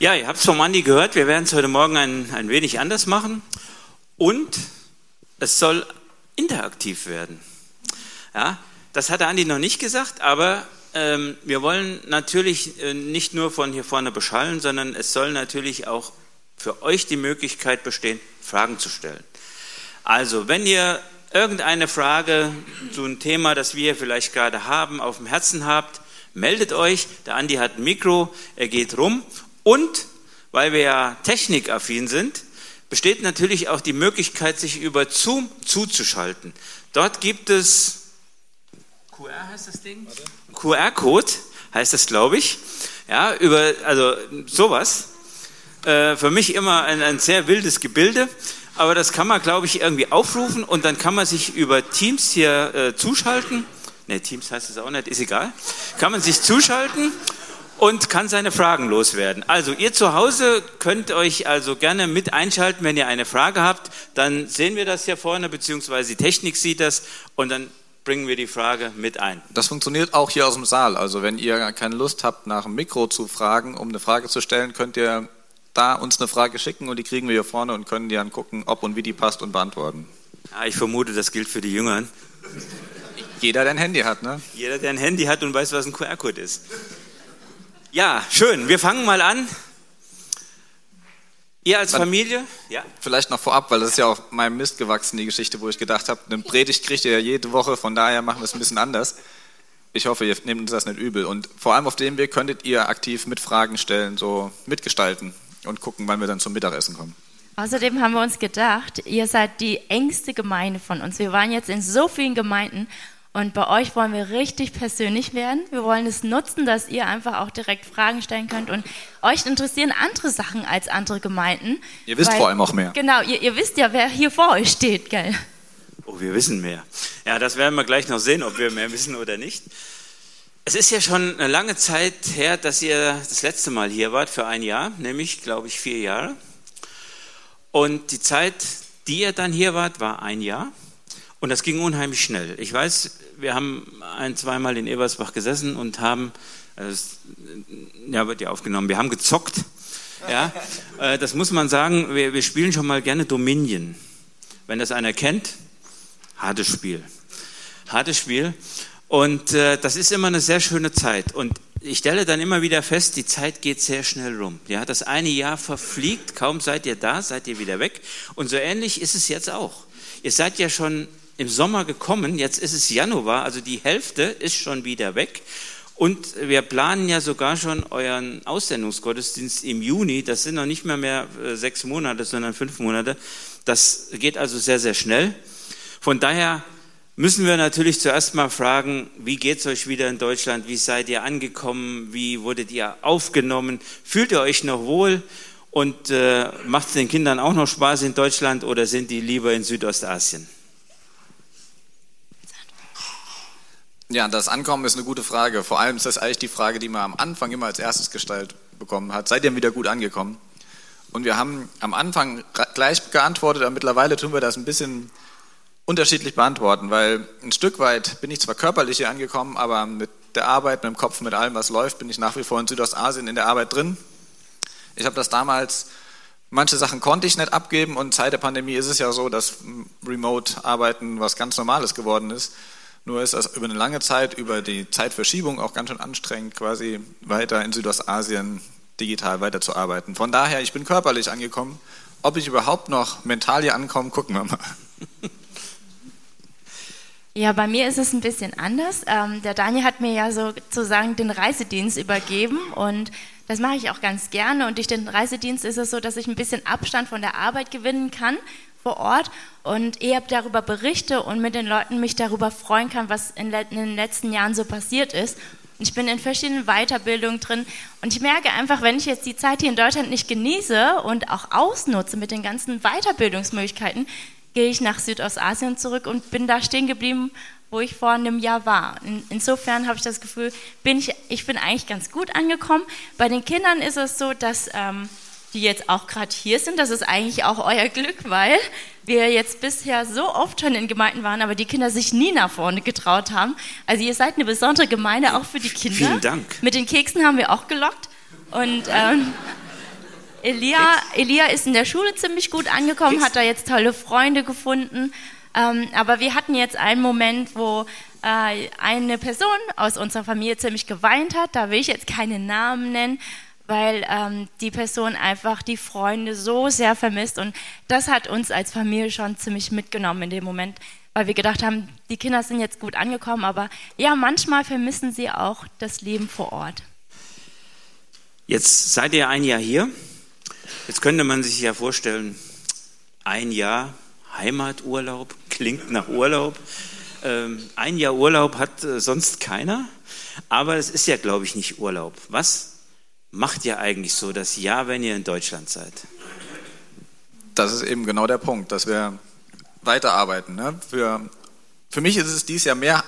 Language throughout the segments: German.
Ja, ihr habt es vom Andi gehört, wir werden es heute Morgen ein, ein wenig anders machen und es soll interaktiv werden. Ja, das hat der Andi noch nicht gesagt, aber ähm, wir wollen natürlich äh, nicht nur von hier vorne beschallen, sondern es soll natürlich auch für euch die Möglichkeit bestehen, Fragen zu stellen. Also, wenn ihr irgendeine Frage zu einem Thema, das wir vielleicht gerade haben, auf dem Herzen habt, meldet euch. Der Andi hat ein Mikro, er geht rum und weil wir ja technikaffin sind, besteht natürlich auch die Möglichkeit, sich über Zoom zuzuschalten. Dort gibt es QR heißt das Ding? QR-Code heißt das, glaube ich. Ja, über also sowas. Äh, für mich immer ein, ein sehr wildes Gebilde, aber das kann man, glaube ich, irgendwie aufrufen und dann kann man sich über Teams hier äh, zuschalten. Ne, Teams heißt es auch nicht, ist egal. Kann man sich zuschalten und kann seine Fragen loswerden. Also ihr zu Hause könnt euch also gerne mit einschalten, wenn ihr eine Frage habt. Dann sehen wir das hier vorne, beziehungsweise die Technik sieht das und dann bringen wir die Frage mit ein. Das funktioniert auch hier aus dem Saal. Also wenn ihr keine Lust habt, nach dem Mikro zu fragen, um eine Frage zu stellen, könnt ihr da uns eine Frage schicken und die kriegen wir hier vorne und können die dann gucken, ob und wie die passt und beantworten. Ja, ich vermute, das gilt für die Jüngeren. Jeder, der ein Handy hat, ne? Jeder, der ein Handy hat und weiß, was ein QR-Code ist. Ja, schön. Wir fangen mal an. Ihr als Familie? Ja. Vielleicht noch vorab, weil das ist ja auf meinem Mist gewachsen, die Geschichte, wo ich gedacht habe, eine Predigt kriegt ihr ja jede Woche, von daher machen wir es ein bisschen anders. Ich hoffe, ihr nehmt uns das nicht übel. Und vor allem auf dem Weg könntet ihr aktiv mit Fragen stellen, so mitgestalten und gucken, wann wir dann zum Mittagessen kommen. Außerdem haben wir uns gedacht, ihr seid die engste Gemeinde von uns. Wir waren jetzt in so vielen Gemeinden und bei euch wollen wir richtig persönlich werden. Wir wollen es nutzen, dass ihr einfach auch direkt Fragen stellen könnt. Und euch interessieren andere Sachen als andere Gemeinden. Ihr wisst weil, vor allem auch mehr. Genau, ihr, ihr wisst ja, wer hier vor euch steht, gell? Oh, wir wissen mehr. Ja, das werden wir gleich noch sehen, ob wir mehr wissen oder nicht. Es ist ja schon eine lange Zeit her, dass ihr das letzte Mal hier wart, für ein Jahr, nämlich, glaube ich, vier Jahre. Und die Zeit, die ihr dann hier wart, war ein Jahr. Und das ging unheimlich schnell. Ich weiß, wir haben ein, zweimal in Ebersbach gesessen und haben, äh, ja, wird ja aufgenommen, wir haben gezockt. Ja, äh, das muss man sagen, wir, wir spielen schon mal gerne Dominion. Wenn das einer kennt, hartes Spiel. Hartes Spiel. Und äh, das ist immer eine sehr schöne Zeit. Und ich stelle dann immer wieder fest, die Zeit geht sehr schnell rum. Ja, das eine Jahr verfliegt, kaum seid ihr da, seid ihr wieder weg. Und so ähnlich ist es jetzt auch. Ihr seid ja schon im Sommer gekommen, jetzt ist es Januar, also die Hälfte ist schon wieder weg. Und wir planen ja sogar schon euren Aussendungsgottesdienst im Juni. Das sind noch nicht mehr mehr äh, sechs Monate, sondern fünf Monate. Das geht also sehr, sehr schnell. Von daher müssen wir natürlich zuerst mal fragen, wie geht's euch wieder in Deutschland? Wie seid ihr angekommen? Wie wurdet ihr aufgenommen? Fühlt ihr euch noch wohl? Und äh, macht es den Kindern auch noch Spaß in Deutschland oder sind die lieber in Südostasien? Ja, das Ankommen ist eine gute Frage. Vor allem ist das eigentlich die Frage, die man am Anfang immer als erstes gestellt bekommen hat. Seid ihr wieder gut angekommen? Und wir haben am Anfang gleich geantwortet, aber mittlerweile tun wir das ein bisschen unterschiedlich beantworten, weil ein Stück weit bin ich zwar körperlich hier angekommen, aber mit der Arbeit, mit dem Kopf, mit allem, was läuft, bin ich nach wie vor in Südostasien in der Arbeit drin. Ich habe das damals, manche Sachen konnte ich nicht abgeben und seit der Pandemie ist es ja so, dass Remote-Arbeiten was ganz Normales geworden ist. Nur ist das über eine lange Zeit, über die Zeitverschiebung auch ganz schön anstrengend, quasi weiter in Südostasien digital weiterzuarbeiten. Von daher, ich bin körperlich angekommen. Ob ich überhaupt noch mental hier ankomme, gucken wir mal. Ja, bei mir ist es ein bisschen anders. Ähm, der Daniel hat mir ja sozusagen den Reisedienst übergeben und das mache ich auch ganz gerne. Und durch den Reisedienst ist es so, dass ich ein bisschen Abstand von der Arbeit gewinnen kann vor Ort und eher darüber berichte und mit den Leuten mich darüber freuen kann, was in, den letzten Jahren so passiert ist. Ich bin in verschiedenen Weiterbildungen drin und ich merke einfach, wenn ich jetzt die Zeit hier in Deutschland nicht genieße und auch ausnutze mit den ganzen Weiterbildungsmöglichkeiten, gehe ich nach Südostasien zurück und bin da stehen geblieben, wo ich vor einem Jahr war. In, insofern habe ich das Gefühl, bin ich, ich bin eigentlich ganz gut angekommen. Bei den Kindern ist es so, dass ähm, die jetzt auch gerade hier sind. Das ist eigentlich auch euer Glück, weil wir jetzt bisher so oft schon in Gemeinden waren, aber die Kinder sich nie nach vorne getraut haben. Also ihr seid eine besondere Gemeinde auch für die Kinder. Vielen Dank. Mit den Keksen haben wir auch gelockt. Und ähm, Elia, Elia ist in der Schule ziemlich gut angekommen, hat da jetzt tolle Freunde gefunden. Ähm, aber wir hatten jetzt einen Moment, wo äh, eine Person aus unserer Familie ziemlich geweint hat. Da will ich jetzt keine Namen nennen, weil ähm, die Person einfach die Freunde so sehr vermisst. Und das hat uns als Familie schon ziemlich mitgenommen in dem Moment, weil wir gedacht haben, die Kinder sind jetzt gut angekommen, aber ja, manchmal vermissen sie auch das Leben vor Ort. Jetzt seid ihr ein Jahr hier. Jetzt könnte man sich ja vorstellen, ein Jahr Heimaturlaub klingt nach Urlaub. Ähm, ein Jahr Urlaub hat äh, sonst keiner, aber es ist ja, glaube ich, nicht Urlaub. Was macht ihr eigentlich so das Jahr, wenn ihr in Deutschland seid? Das ist eben genau der Punkt, dass wir weiterarbeiten. Ne? Für, für mich ist es dieses Jahr mehr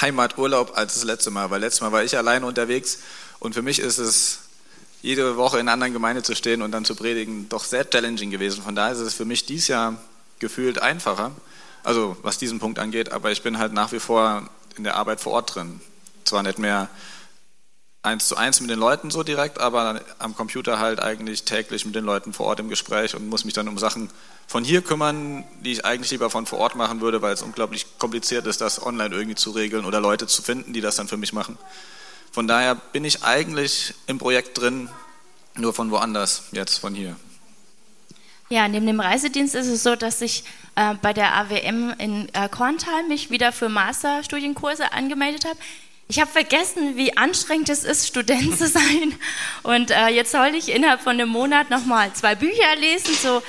Heimaturlaub als das letzte Mal, weil letztes Mal war ich alleine unterwegs und für mich ist es jede Woche in einer anderen Gemeinde zu stehen und dann zu predigen, doch sehr challenging gewesen. Von daher ist es für mich dieses Jahr gefühlt einfacher, also was diesen Punkt angeht, aber ich bin halt nach wie vor in der Arbeit vor Ort drin. Zwar nicht mehr eins zu eins mit den Leuten so direkt, aber am Computer halt eigentlich täglich mit den Leuten vor Ort im Gespräch und muss mich dann um Sachen von hier kümmern, die ich eigentlich lieber von vor Ort machen würde, weil es unglaublich kompliziert ist, das online irgendwie zu regeln oder Leute zu finden, die das dann für mich machen. Von daher bin ich eigentlich im Projekt drin, nur von woanders, jetzt von hier. Ja, neben dem Reisedienst ist es so, dass ich äh, bei der AWM in äh, Korntal mich wieder für Masterstudienkurse angemeldet habe. Ich habe vergessen, wie anstrengend es ist, Student zu sein. Und äh, jetzt soll ich innerhalb von einem Monat nochmal zwei Bücher lesen, so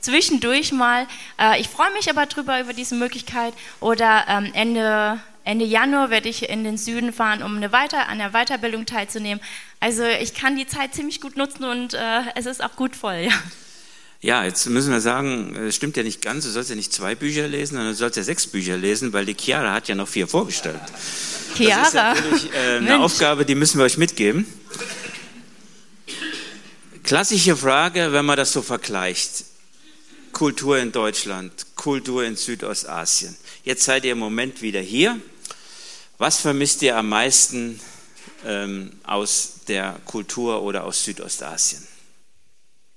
zwischendurch mal. Äh, ich freue mich aber drüber über diese Möglichkeit. Oder ähm, Ende, Ende Januar werde ich in den Süden fahren, um eine Weiter an der Weiterbildung teilzunehmen. Also ich kann die Zeit ziemlich gut nutzen und äh, es ist auch gut voll. Ja. Ja, jetzt müssen wir sagen, es stimmt ja nicht ganz, du sollst ja nicht zwei Bücher lesen, sondern du sollst ja sechs Bücher lesen, weil die Chiara hat ja noch vier vorgestellt. Chiara? Das ist natürlich äh, eine Aufgabe, die müssen wir euch mitgeben. Klassische Frage, wenn man das so vergleicht. Kultur in Deutschland, Kultur in Südostasien. Jetzt seid ihr im Moment wieder hier. Was vermisst ihr am meisten ähm, aus der Kultur oder aus Südostasien?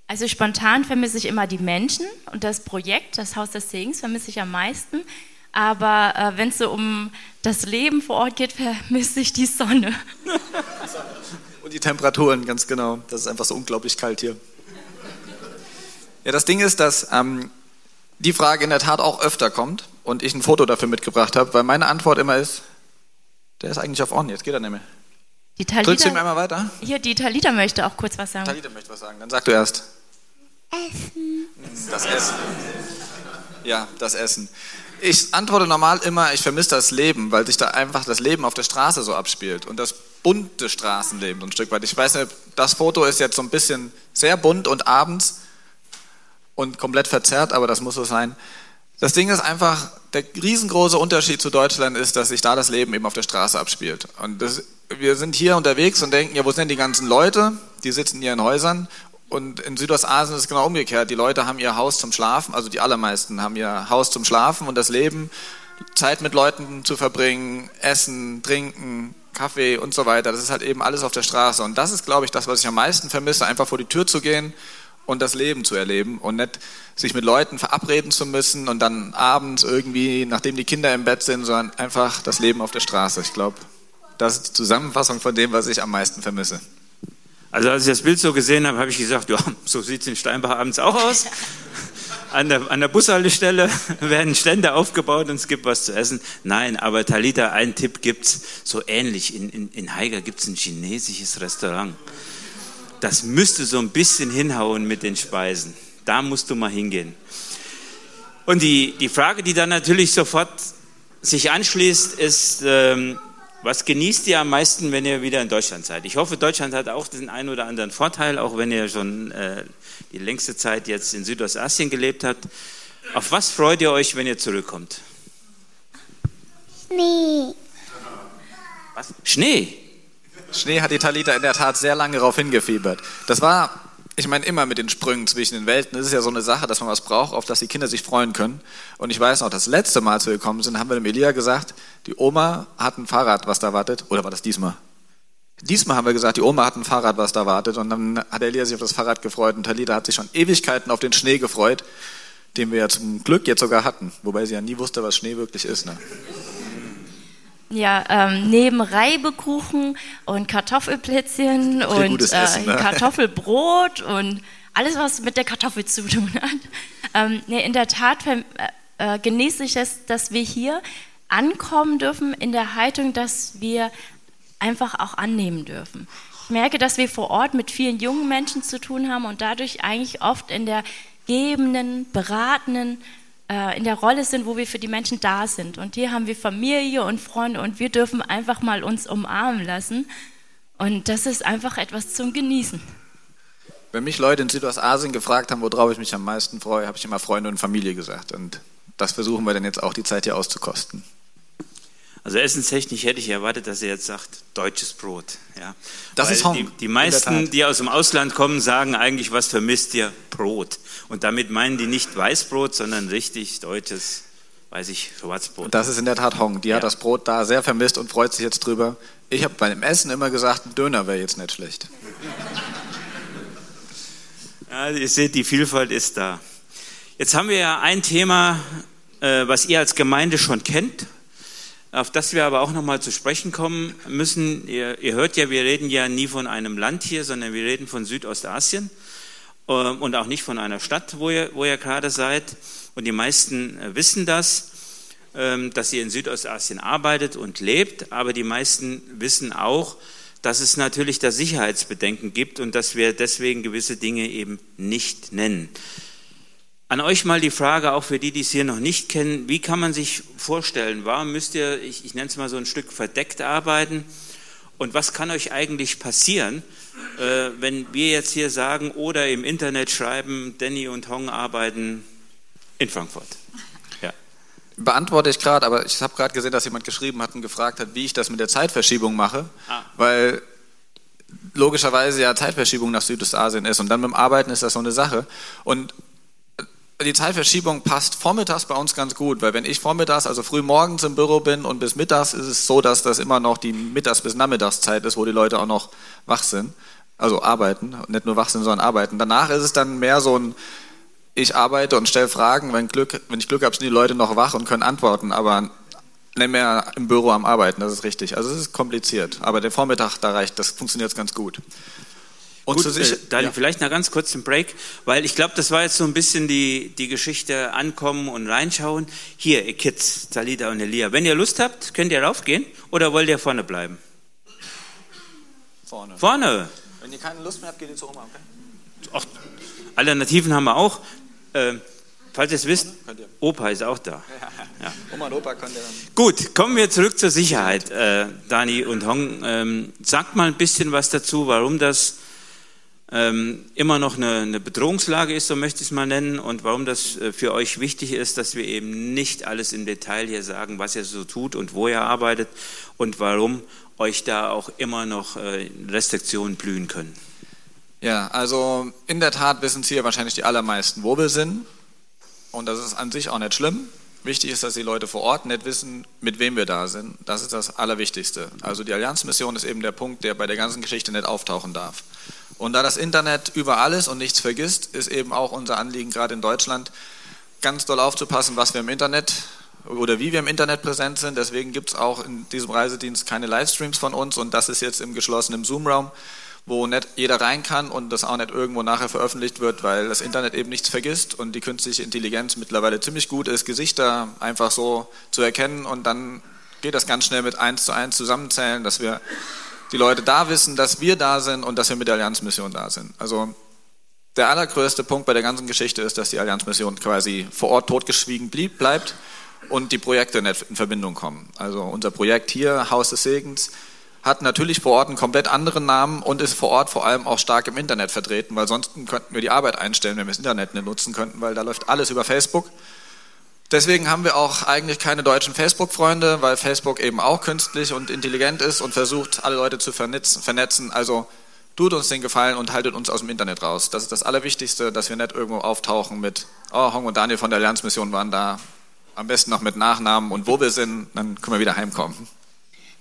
Also spontan vermisse ich immer die Menschen und das Projekt, das Haus des Segens, vermisse ich am meisten. Aber äh, wenn es so um das Leben vor Ort geht, vermisse ich die Sonne. und die Temperaturen, ganz genau. Das ist einfach so unglaublich kalt hier. Ja, das Ding ist, dass ähm, die Frage in der Tat auch öfter kommt und ich ein Foto dafür mitgebracht habe, weil meine Antwort immer ist, der ist eigentlich auf On, jetzt geht er nicht mehr. Die Talita, Drückst du ihm einmal weiter? Hier, die Talita möchte auch kurz was sagen. Talita möchte was sagen, dann sag du erst. Essen. Das Essen. Ja, das Essen. Ich antworte normal immer, ich vermisse das Leben, weil sich da einfach das Leben auf der Straße so abspielt und das bunte Straßenleben so ein Stück weit. Ich weiß nicht, das Foto ist jetzt so ein bisschen sehr bunt und abends und komplett verzerrt, aber das muss so sein. Das Ding ist einfach, der riesengroße Unterschied zu Deutschland ist, dass sich da das Leben eben auf der Straße abspielt. Und das, wir sind hier unterwegs und denken, ja, wo sind die ganzen Leute? Die sitzen in ihren Häusern. Und in Südostasien ist es genau umgekehrt. Die Leute haben ihr Haus zum Schlafen, also die allermeisten haben ihr Haus zum Schlafen und das Leben, Zeit mit Leuten zu verbringen, Essen, Trinken, Kaffee und so weiter. Das ist halt eben alles auf der Straße. Und das ist, glaube ich, das, was ich am meisten vermisse, einfach vor die Tür zu gehen und das Leben zu erleben und nicht sich mit Leuten verabreden zu müssen und dann abends irgendwie, nachdem die Kinder im Bett sind, sondern einfach das Leben auf der Straße. Ich glaube, das ist die Zusammenfassung von dem, was ich am meisten vermisse. Also als ich das Bild so gesehen habe, habe ich gesagt, ja, so sieht es in Steinbach abends auch aus. An der, an der Bushaltestelle werden Stände aufgebaut und es gibt was zu essen. Nein, aber Talita, einen Tipp gibt's so ähnlich. In, in, in Haiger gibt es ein chinesisches Restaurant. Das müsste so ein bisschen hinhauen mit den Speisen. Da musst du mal hingehen. Und die, die Frage, die dann natürlich sofort sich anschließt, ist, ähm, was genießt ihr am meisten, wenn ihr wieder in Deutschland seid? Ich hoffe, Deutschland hat auch den einen oder anderen Vorteil, auch wenn ihr schon äh, die längste Zeit jetzt in Südostasien gelebt habt. Auf was freut ihr euch, wenn ihr zurückkommt? Schnee. Was? Schnee? Schnee hat die Talita in der Tat sehr lange darauf hingefiebert. Das war ich meine, immer mit den Sprüngen zwischen den Welten. Das ist ja so eine Sache, dass man was braucht, auf das die Kinder sich freuen können. Und ich weiß noch, das letzte Mal, als wir gekommen sind, haben wir dem Elia gesagt, die Oma hat ein Fahrrad, was da wartet. Oder war das diesmal? Diesmal haben wir gesagt, die Oma hat ein Fahrrad, was da wartet. Und dann hat Elia sich auf das Fahrrad gefreut und Talita hat sich schon Ewigkeiten auf den Schnee gefreut, den wir ja zum Glück jetzt sogar hatten. Wobei sie ja nie wusste, was Schnee wirklich ist. Ne? Ja, ähm, neben Reibekuchen und Kartoffelplätzchen und äh, Essen, ne? Kartoffelbrot und alles, was mit der Kartoffel zu tun hat. Ähm, nee, in der Tat äh, äh, genieße ich es, dass wir hier ankommen dürfen in der Haltung, dass wir einfach auch annehmen dürfen. Ich merke, dass wir vor Ort mit vielen jungen Menschen zu tun haben und dadurch eigentlich oft in der gebenden, beratenden, äh, in der Rolle sind, wo wir für die Menschen da sind. Und hier haben wir Familie und Freunde und wir dürfen einfach mal uns umarmen lassen. Und das ist einfach etwas zum Genießen. Wenn mich Leute in Südostasien gefragt haben, worauf ich mich am meisten freue, habe ich immer Freunde und Familie gesagt. Und das versuchen wir dann jetzt auch die Zeit hier auszukosten. Also essenstechnisch hätte ich erwartet, dass er jetzt sagt, deutsches Brot. Ja. Das Weil ist Hong, die, die meisten, die aus dem Ausland kommen, sagen eigentlich, was vermisst ihr? Brot. Und damit meinen die nicht Weißbrot, sondern richtig deutsches, weiß ich, Schwarzbrot. Das ist in der Tat Hong. Die ja. hat das Brot da sehr vermisst und freut sich jetzt drüber. Ich habe beim Essen immer gesagt, ein Döner wäre jetzt nicht schlecht. Ja, ihr seht, die Vielfalt ist da. Jetzt haben wir ja ein Thema, äh, was ihr als Gemeinde schon kennt, auf das wir aber auch nochmal zu sprechen kommen müssen. Ihr, ihr, hört ja, wir reden ja nie von einem Land hier, sondern wir reden von Südostasien äh, und auch nicht von einer Stadt, wo ihr, wo ihr gerade seid. Und die meisten äh, wissen das, ähm, dass ihr in Südostasien arbeitet und lebt, aber die meisten wissen auch, dass es natürlich da Sicherheitsbedenken gibt und dass wir deswegen gewisse Dinge eben nicht nennen. An euch mal die Frage, auch für die, die es hier noch nicht kennen, wie kann man sich vorstellen, warum müsst ihr, ich, ich nenne es mal so ein Stück verdeckt arbeiten und was kann euch eigentlich passieren, äh, wenn wir jetzt hier sagen oder im Internet schreiben, Danny und Hong arbeiten in Frankfurt? Ja. Beantworte ich gerade, aber ich habe gerade gesehen, dass jemand geschrieben hat und gefragt hat, wie ich das mit der Zeitverschiebung mache, ah. weil logischerweise ja Zeitverschiebung nach Südostasien ist und dann dem Arbeiten ist das so eine Sache und die Zeitverschiebung passt vormittags bei uns ganz gut, weil wenn ich vormittags, also früh morgens im Büro bin und bis mittags ist es so, dass das immer noch die Mittags- bis Nachmittagszeit ist, wo die Leute auch noch wach sind, also arbeiten, nicht nur wach sind, sondern arbeiten. Danach ist es dann mehr so ein, ich arbeite und stelle Fragen, wenn, Glück, wenn ich Glück habe, sind die Leute noch wach und können antworten, aber nicht mehr im Büro am Arbeiten, das ist richtig. Also es ist kompliziert, aber der Vormittag, da reicht, das funktioniert ganz gut. Und Gut, äh, dann ja. vielleicht noch ganz kurz einen Break, weil ich glaube, das war jetzt so ein bisschen die, die Geschichte ankommen und reinschauen. Hier, ihr Kids, Talida und Elia, wenn ihr Lust habt, könnt ihr raufgehen oder wollt ihr vorne bleiben? Vorne. Vorne. Wenn ihr keine Lust mehr habt, geht ihr zu Oma, okay? Ach, Alternativen haben wir auch. Äh, falls ihr es wisst, Opa ist auch da. Ja. Oma und Opa könnt ihr dann. Gut, kommen wir zurück zur Sicherheit, äh, Dani und Hong. Ähm, sagt mal ein bisschen was dazu, warum das immer noch eine, eine, Bedrohungslage ist, so möchte ich es mal nennen, und warum das äh, für euch wichtig ist, dass wir eben nicht alles im Detail hier sagen, was ihr so tut und wo ihr arbeitet und warum euch da auch immer noch äh, Restriktionen blühen können. Ja, also in der Tat wissen es hier wahrscheinlich die allermeisten, wo wir sind. Und das ist an sich auch nicht schlimm. Wichtig ist, dass die Leute vor Ort nicht wissen, mit wem wir da sind. Das ist das Allerwichtigste. Also die Allianzmission ist eben der Punkt, der bei der ganzen Geschichte nicht auftauchen darf. Und da das Internet überall ist und nichts vergisst, ist eben auch unser Anliegen, gerade in Deutschland, ganz doll aufzupassen, was wir im Internet oder wie wir im Internet präsent sind. Deswegen gibt es auch in diesem Reisedienst keine Livestreams von uns. Und das ist jetzt im geschlossenen Zoom-Raum, wo nicht jeder rein kann und das auch nicht irgendwo nachher veröffentlicht wird, weil das Internet eben nichts vergisst. Und die künstliche Intelligenz mittlerweile ziemlich gut ist, Gesichter einfach so zu erkennen. Und dann geht das ganz schnell mit eins zu eins zusammenzählen, dass wir die Leute da wissen, dass wir da sind und dass wir mit der Allianzmission da sind. Also der allergrößte Punkt bei der ganzen Geschichte ist, dass die Allianzmission quasi vor Ort totgeschwiegen blieb, bleibt und die Projekte nicht in Verbindung kommen. Also unser Projekt hier, Haus des Segens, hat natürlich vor Ort einen komplett anderen Namen und ist vor Ort vor allem auch stark im Internet vertreten, weil sonst könnten wir die Arbeit einstellen, wenn wir das Internet nicht nutzen könnten, weil da läuft alles über Facebook. Deswegen haben wir auch eigentlich keine deutschen Facebook-Freunde, weil Facebook eben auch künstlich und intelligent ist und versucht, alle Leute zu vernetzen. Also tut uns den Gefallen und haltet uns aus dem Internet raus. Das ist das Allerwichtigste, dass wir nicht irgendwo auftauchen mit, oh, Hong und Daniel von der Allianzmission waren da. Am besten noch mit Nachnamen und wo wir sind, dann können wir wieder heimkommen.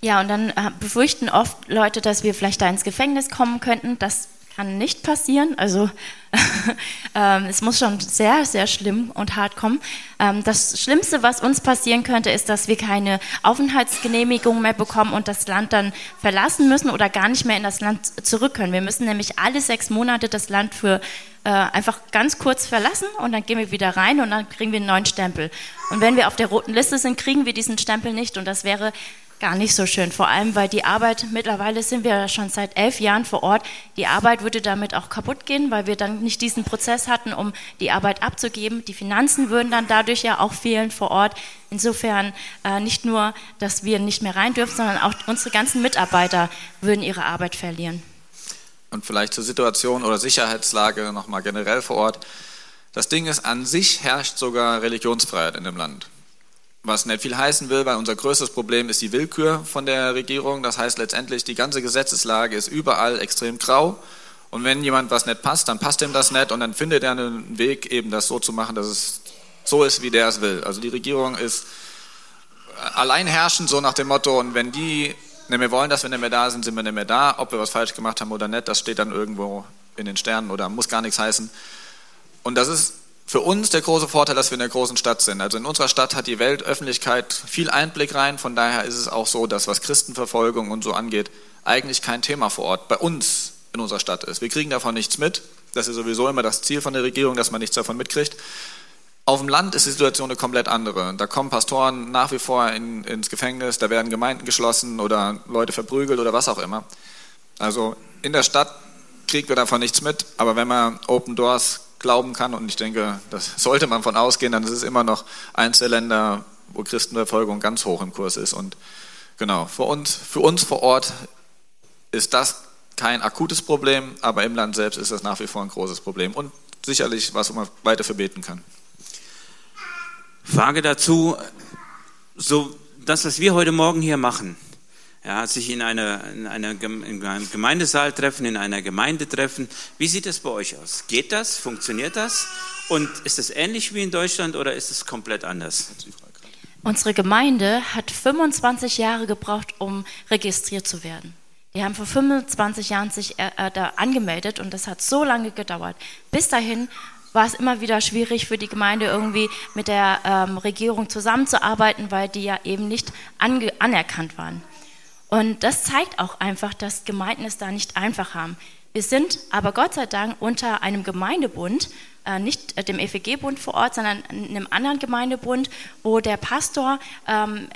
Ja, und dann äh, befürchten oft Leute, dass wir vielleicht da ins Gefängnis kommen könnten. Das kann nicht passieren. Also ähm, es muss schon sehr, sehr schlimm und hart kommen. Ähm, das Schlimmste, was uns passieren könnte, ist, dass wir keine Aufenthaltsgenehmigung mehr bekommen und das Land dann verlassen müssen oder gar nicht mehr in das Land zurück können. Wir müssen nämlich alle sechs Monate das Land für äh, einfach ganz kurz verlassen und dann gehen wir wieder rein und dann kriegen wir einen neuen Stempel. Und wenn wir auf der roten Liste sind, kriegen wir diesen Stempel nicht und das wäre gar nicht so schön. Vor allem, weil die Arbeit, mittlerweile sind wir schon seit elf Jahren vor Ort, die Arbeit würde damit auch kaputt gehen, weil wir dann nicht diesen Prozess hatten, um die Arbeit abzugeben. Die Finanzen würden dann dadurch ja auch fehlen vor Ort. Insofern äh, nicht nur, dass wir nicht mehr rein dürfen, sondern auch unsere ganzen Mitarbeiter würden ihre Arbeit verlieren. Und vielleicht zur Situation oder Sicherheitslage nochmal generell vor Ort. Das Ding ist, an sich herrscht sogar Religionsfreiheit in dem Land was nicht viel heißen will, weil unser größtes Problem ist die Willkür von der Regierung. Das heißt letztendlich, die ganze Gesetzeslage ist überall extrem grau. Und wenn jemand was nicht passt, dann passt ihm das nicht und dann findet er einen Weg, eben das so zu machen, dass es so ist, wie der es will. Also die Regierung ist alleinherrschend, so nach dem Motto, und wenn die nicht mehr wollen, dass wir nicht mehr da sind, sind wir nicht mehr da. Ob wir was falsch gemacht haben oder nicht, das steht dann irgendwo in den Sternen oder muss gar nichts heißen. Und das ist für uns der große Vorteil, dass wir in einer großen Stadt sind. Also in unserer Stadt hat die Weltöffentlichkeit viel Einblick rein. Von daher ist es auch so, dass was Christenverfolgung und so angeht, eigentlich kein Thema vor Ort bei uns in unserer Stadt ist. Wir kriegen davon nichts mit. Das ist sowieso immer das Ziel von der Regierung, dass man nichts davon mitkriegt. Auf dem Land ist die Situation eine komplett andere. Da kommen Pastoren nach wie vor in, ins Gefängnis, da werden Gemeinden geschlossen oder Leute verprügelt oder was auch immer. Also in der Stadt kriegt wir davon nichts mit, aber wenn man Open Doors glauben kann, und ich denke, das sollte man von ausgehen, dann ist es immer noch eins der Länder, wo Christenverfolgung ganz hoch im Kurs ist. Und genau, für uns, für uns vor Ort ist das kein akutes Problem, aber im Land selbst ist das nach wie vor ein großes Problem und sicherlich was, wo man weiter verbeten kann. Frage dazu, so das, was wir heute Morgen hier machen, ja, sich in, einer, in, einer, in einem Gemeindesaal treffen, in einer Gemeinde treffen. Wie sieht das bei euch aus? Geht das? Funktioniert das? Und ist es ähnlich wie in Deutschland oder ist es komplett anders? Unsere Gemeinde hat 25 Jahre gebraucht, um registriert zu werden. Die haben vor 25 Jahren sich äh, äh, da angemeldet und das hat so lange gedauert. Bis dahin war es immer wieder schwierig für die Gemeinde irgendwie mit der ähm, Regierung zusammenzuarbeiten, weil die ja eben nicht anerkannt waren. Und das zeigt auch einfach, dass Gemeinden es da nicht einfach haben. Wir sind aber Gott sei Dank unter einem Gemeindebund, äh, nicht äh, dem EFG-Bund vor Ort, sondern einem anderen Gemeindebund, wo der Pastor ähm,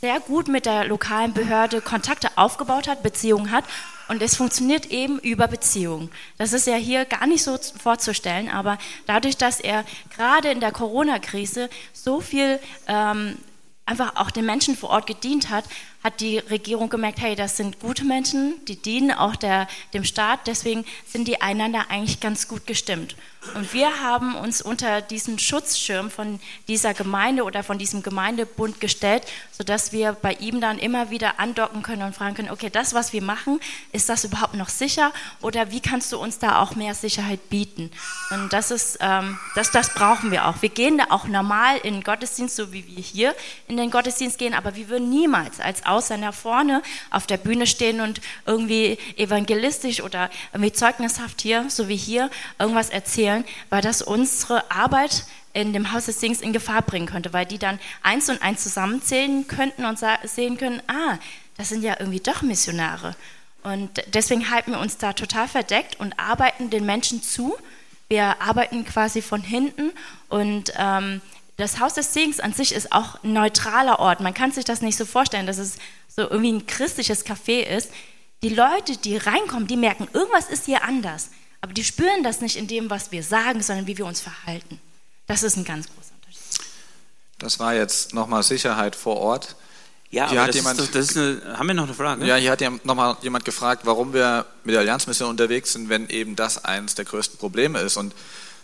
sehr gut mit der lokalen Behörde Kontakte aufgebaut hat, Beziehungen hat. Und es funktioniert eben über Beziehungen. Das ist ja hier gar nicht so vorzustellen, aber dadurch, dass er gerade in der Corona-Krise so viel ähm, einfach auch den Menschen vor Ort gedient hat, hat die Regierung gemerkt, hey, das sind gute Menschen, die dienen auch der, dem Staat, deswegen sind die einander eigentlich ganz gut gestimmt. Und wir haben uns unter diesen Schutzschirm von dieser Gemeinde oder von diesem Gemeindebund gestellt, sodass wir bei ihm dann immer wieder andocken können und fragen können, okay, das, was wir machen, ist das überhaupt noch sicher oder wie kannst du uns da auch mehr Sicherheit bieten? Und das ist, ähm, das, das brauchen wir auch. Wir gehen da auch normal in den Gottesdienst, so wie wir hier in den Gottesdienst gehen, aber wir würden niemals als Ausländer vorne auf der Bühne stehen und irgendwie evangelistisch oder irgendwie zeugnishaft hier, so wie hier, irgendwas erzählen weil das unsere Arbeit in dem Haus des Sings in Gefahr bringen könnte, weil die dann eins und eins zusammenzählen könnten und sehen können, ah, das sind ja irgendwie doch Missionare. Und deswegen halten wir uns da total verdeckt und arbeiten den Menschen zu. Wir arbeiten quasi von hinten und ähm, das Haus des Segens an sich ist auch ein neutraler Ort. Man kann sich das nicht so vorstellen, dass es so irgendwie ein christliches Café ist. Die Leute, die reinkommen, die merken, irgendwas ist hier anders. Aber die spüren das nicht in dem, was wir sagen, sondern wie wir uns verhalten. Das ist ein ganz großer Unterschied. Das war jetzt nochmal Sicherheit vor Ort. Ja, hier aber das jemand, ist, das ist eine, haben wir noch eine Frage? Ja, hier hat ja nochmal jemand gefragt, warum wir mit der Allianzmission unterwegs sind, wenn eben das eines der größten Probleme ist. Und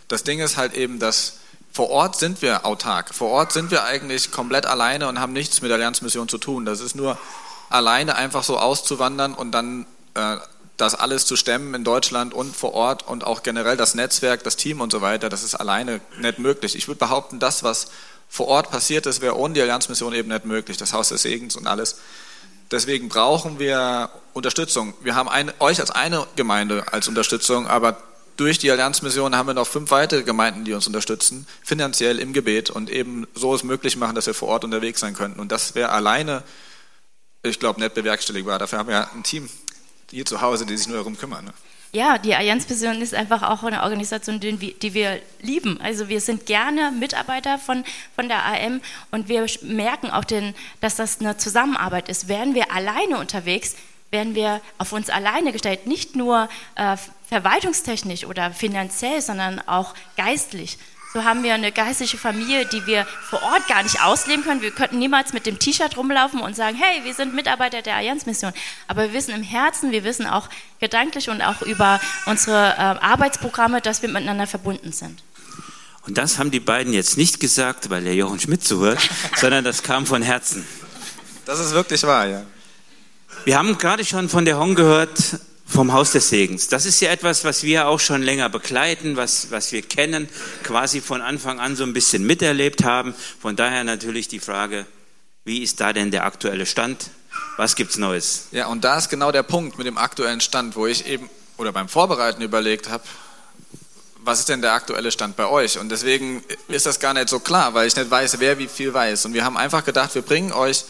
das Ding ist halt eben, dass vor Ort sind wir autark. Vor Ort sind wir eigentlich komplett alleine und haben nichts mit der Allianzmission zu tun. Das ist nur alleine einfach so auszuwandern und dann äh, das alles zu stemmen in Deutschland und vor Ort und auch generell das Netzwerk, das Team und so weiter, das ist alleine nicht möglich. Ich würde behaupten, das, was vor Ort passiert ist, wäre ohne die Allianzmission eben nicht möglich, das Haus des Segens und alles. Deswegen brauchen wir Unterstützung. Wir haben eine, euch als eine Gemeinde als Unterstützung, aber durch die Allianzmission haben wir noch fünf weitere Gemeinden, die uns unterstützen, finanziell im Gebet und eben so es möglich machen, dass wir vor Ort unterwegs sein könnten. Und das wäre alleine, ich glaube, nicht bewerkstelligbar. Dafür haben wir ja ein Team hier zu Hause, die sich nur darum kümmern. Ne? Ja, die Allianzmission ist einfach auch eine Organisation, die, wir lieben. Also wir sind gerne Mitarbeiter von, von der AM und wir merken auch, den, dass das eine Zusammenarbeit ist. Wären wir alleine unterwegs, wären wir auf uns alleine gestellt, nicht nur äh, verwaltungstechnisch oder finanziell, sondern auch geistlich. So haben wir eine geistliche Familie, die wir vor Ort gar nicht ausleben können. Wir könnten niemals mit dem T-Shirt rumlaufen und sagen, hey, wir sind Mitarbeiter der Allianzmission. Aber wir wissen im Herzen, wir wissen auch gedanklich und auch über unsere äh, Arbeitsprogramme, dass wir miteinander verbunden sind. Und das haben die beiden jetzt nicht gesagt, weil der Jochen Schmidt zuhört, sondern das kam von Herzen. Das ist wirklich wahr, ja. Wir haben gerade schon von der Hong gehört, vom Haus des Segens. Das ist ja etwas, was wir auch schon länger begleiten, was, was wir kennen, quasi von Anfang an so ein bisschen miterlebt haben. Von daher natürlich die Frage, wie ist da denn der aktuelle Stand? Was gibt's Neues? Ja, und da ist genau der Punkt mit dem aktuellen Stand, wo ich eben oder beim Vorbereiten überlegt habe, was ist denn der aktuelle Stand bei euch? Und deswegen ist das gar nicht so klar, weil ich nicht weiß, wer wie viel weiß. Und wir haben einfach gedacht, wir bringen euch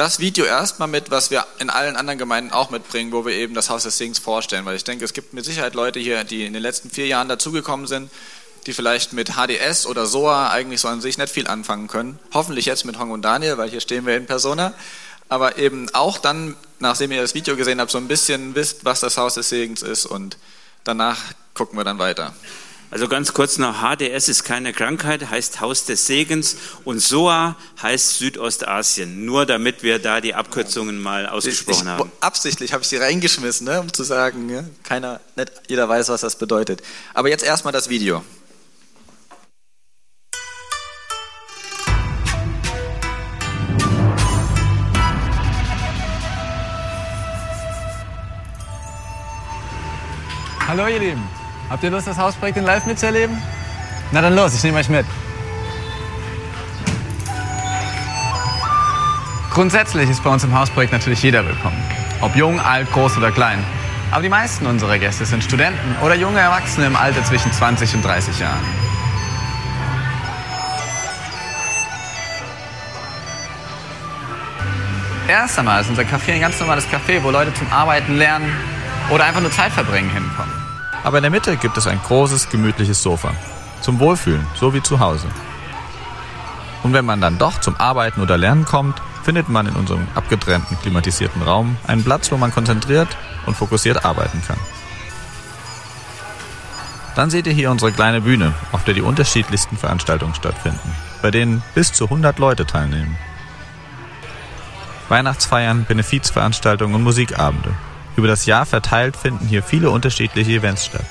das Video erstmal mit, was wir in allen anderen Gemeinden auch mitbringen, wo wir eben das Haus des Segens vorstellen. Weil ich denke, es gibt mit Sicherheit Leute hier, die in den letzten vier Jahren dazugekommen sind, die vielleicht mit HDS oder SOA eigentlich so an sich nicht viel anfangen können. Hoffentlich jetzt mit Hong und Daniel, weil hier stehen wir in Persona. Aber eben auch dann, nachdem ihr das Video gesehen habt, so ein bisschen wisst, was das Haus des Segens ist und danach gucken wir dann weiter. Also ganz kurz noch, HDS ist keine Krankheit, heißt Haus des Segens und SOA heißt Südostasien. Nur damit wir da die Abkürzungen mal ausgesprochen ich, haben. Absichtlich habe ich sie reingeschmissen, ne, um zu sagen, ja, keiner, nicht jeder weiß, was das bedeutet. Aber jetzt erstmal das Video. Hallo ihr Lieben, Habt ihr Lust, das Hausprojekt in Live mitzuerleben? Na dann los, ich nehme euch mit. Grundsätzlich ist bei uns im Hausprojekt natürlich jeder willkommen. Ob jung, alt, groß oder klein. Aber die meisten unserer Gäste sind Studenten oder junge Erwachsene im Alter zwischen 20 und 30 Jahren. Erst einmal ist unser Café ein ganz normales Café, wo Leute zum Arbeiten, Lernen oder einfach nur Zeit verbringen hinkommen. Aber in der Mitte gibt es ein großes, gemütliches Sofa. Zum Wohlfühlen, so wie zu Hause. Und wenn man dann doch zum Arbeiten oder Lernen kommt, findet man in unserem abgetrennten, klimatisierten Raum einen Platz, wo man konzentriert und fokussiert arbeiten kann. Dann seht ihr hier unsere kleine Bühne, auf der die unterschiedlichsten Veranstaltungen stattfinden, bei denen bis zu 100 Leute teilnehmen. Weihnachtsfeiern, Benefizveranstaltungen und Musikabende, über das Jahr verteilt finden hier viele unterschiedliche Events statt.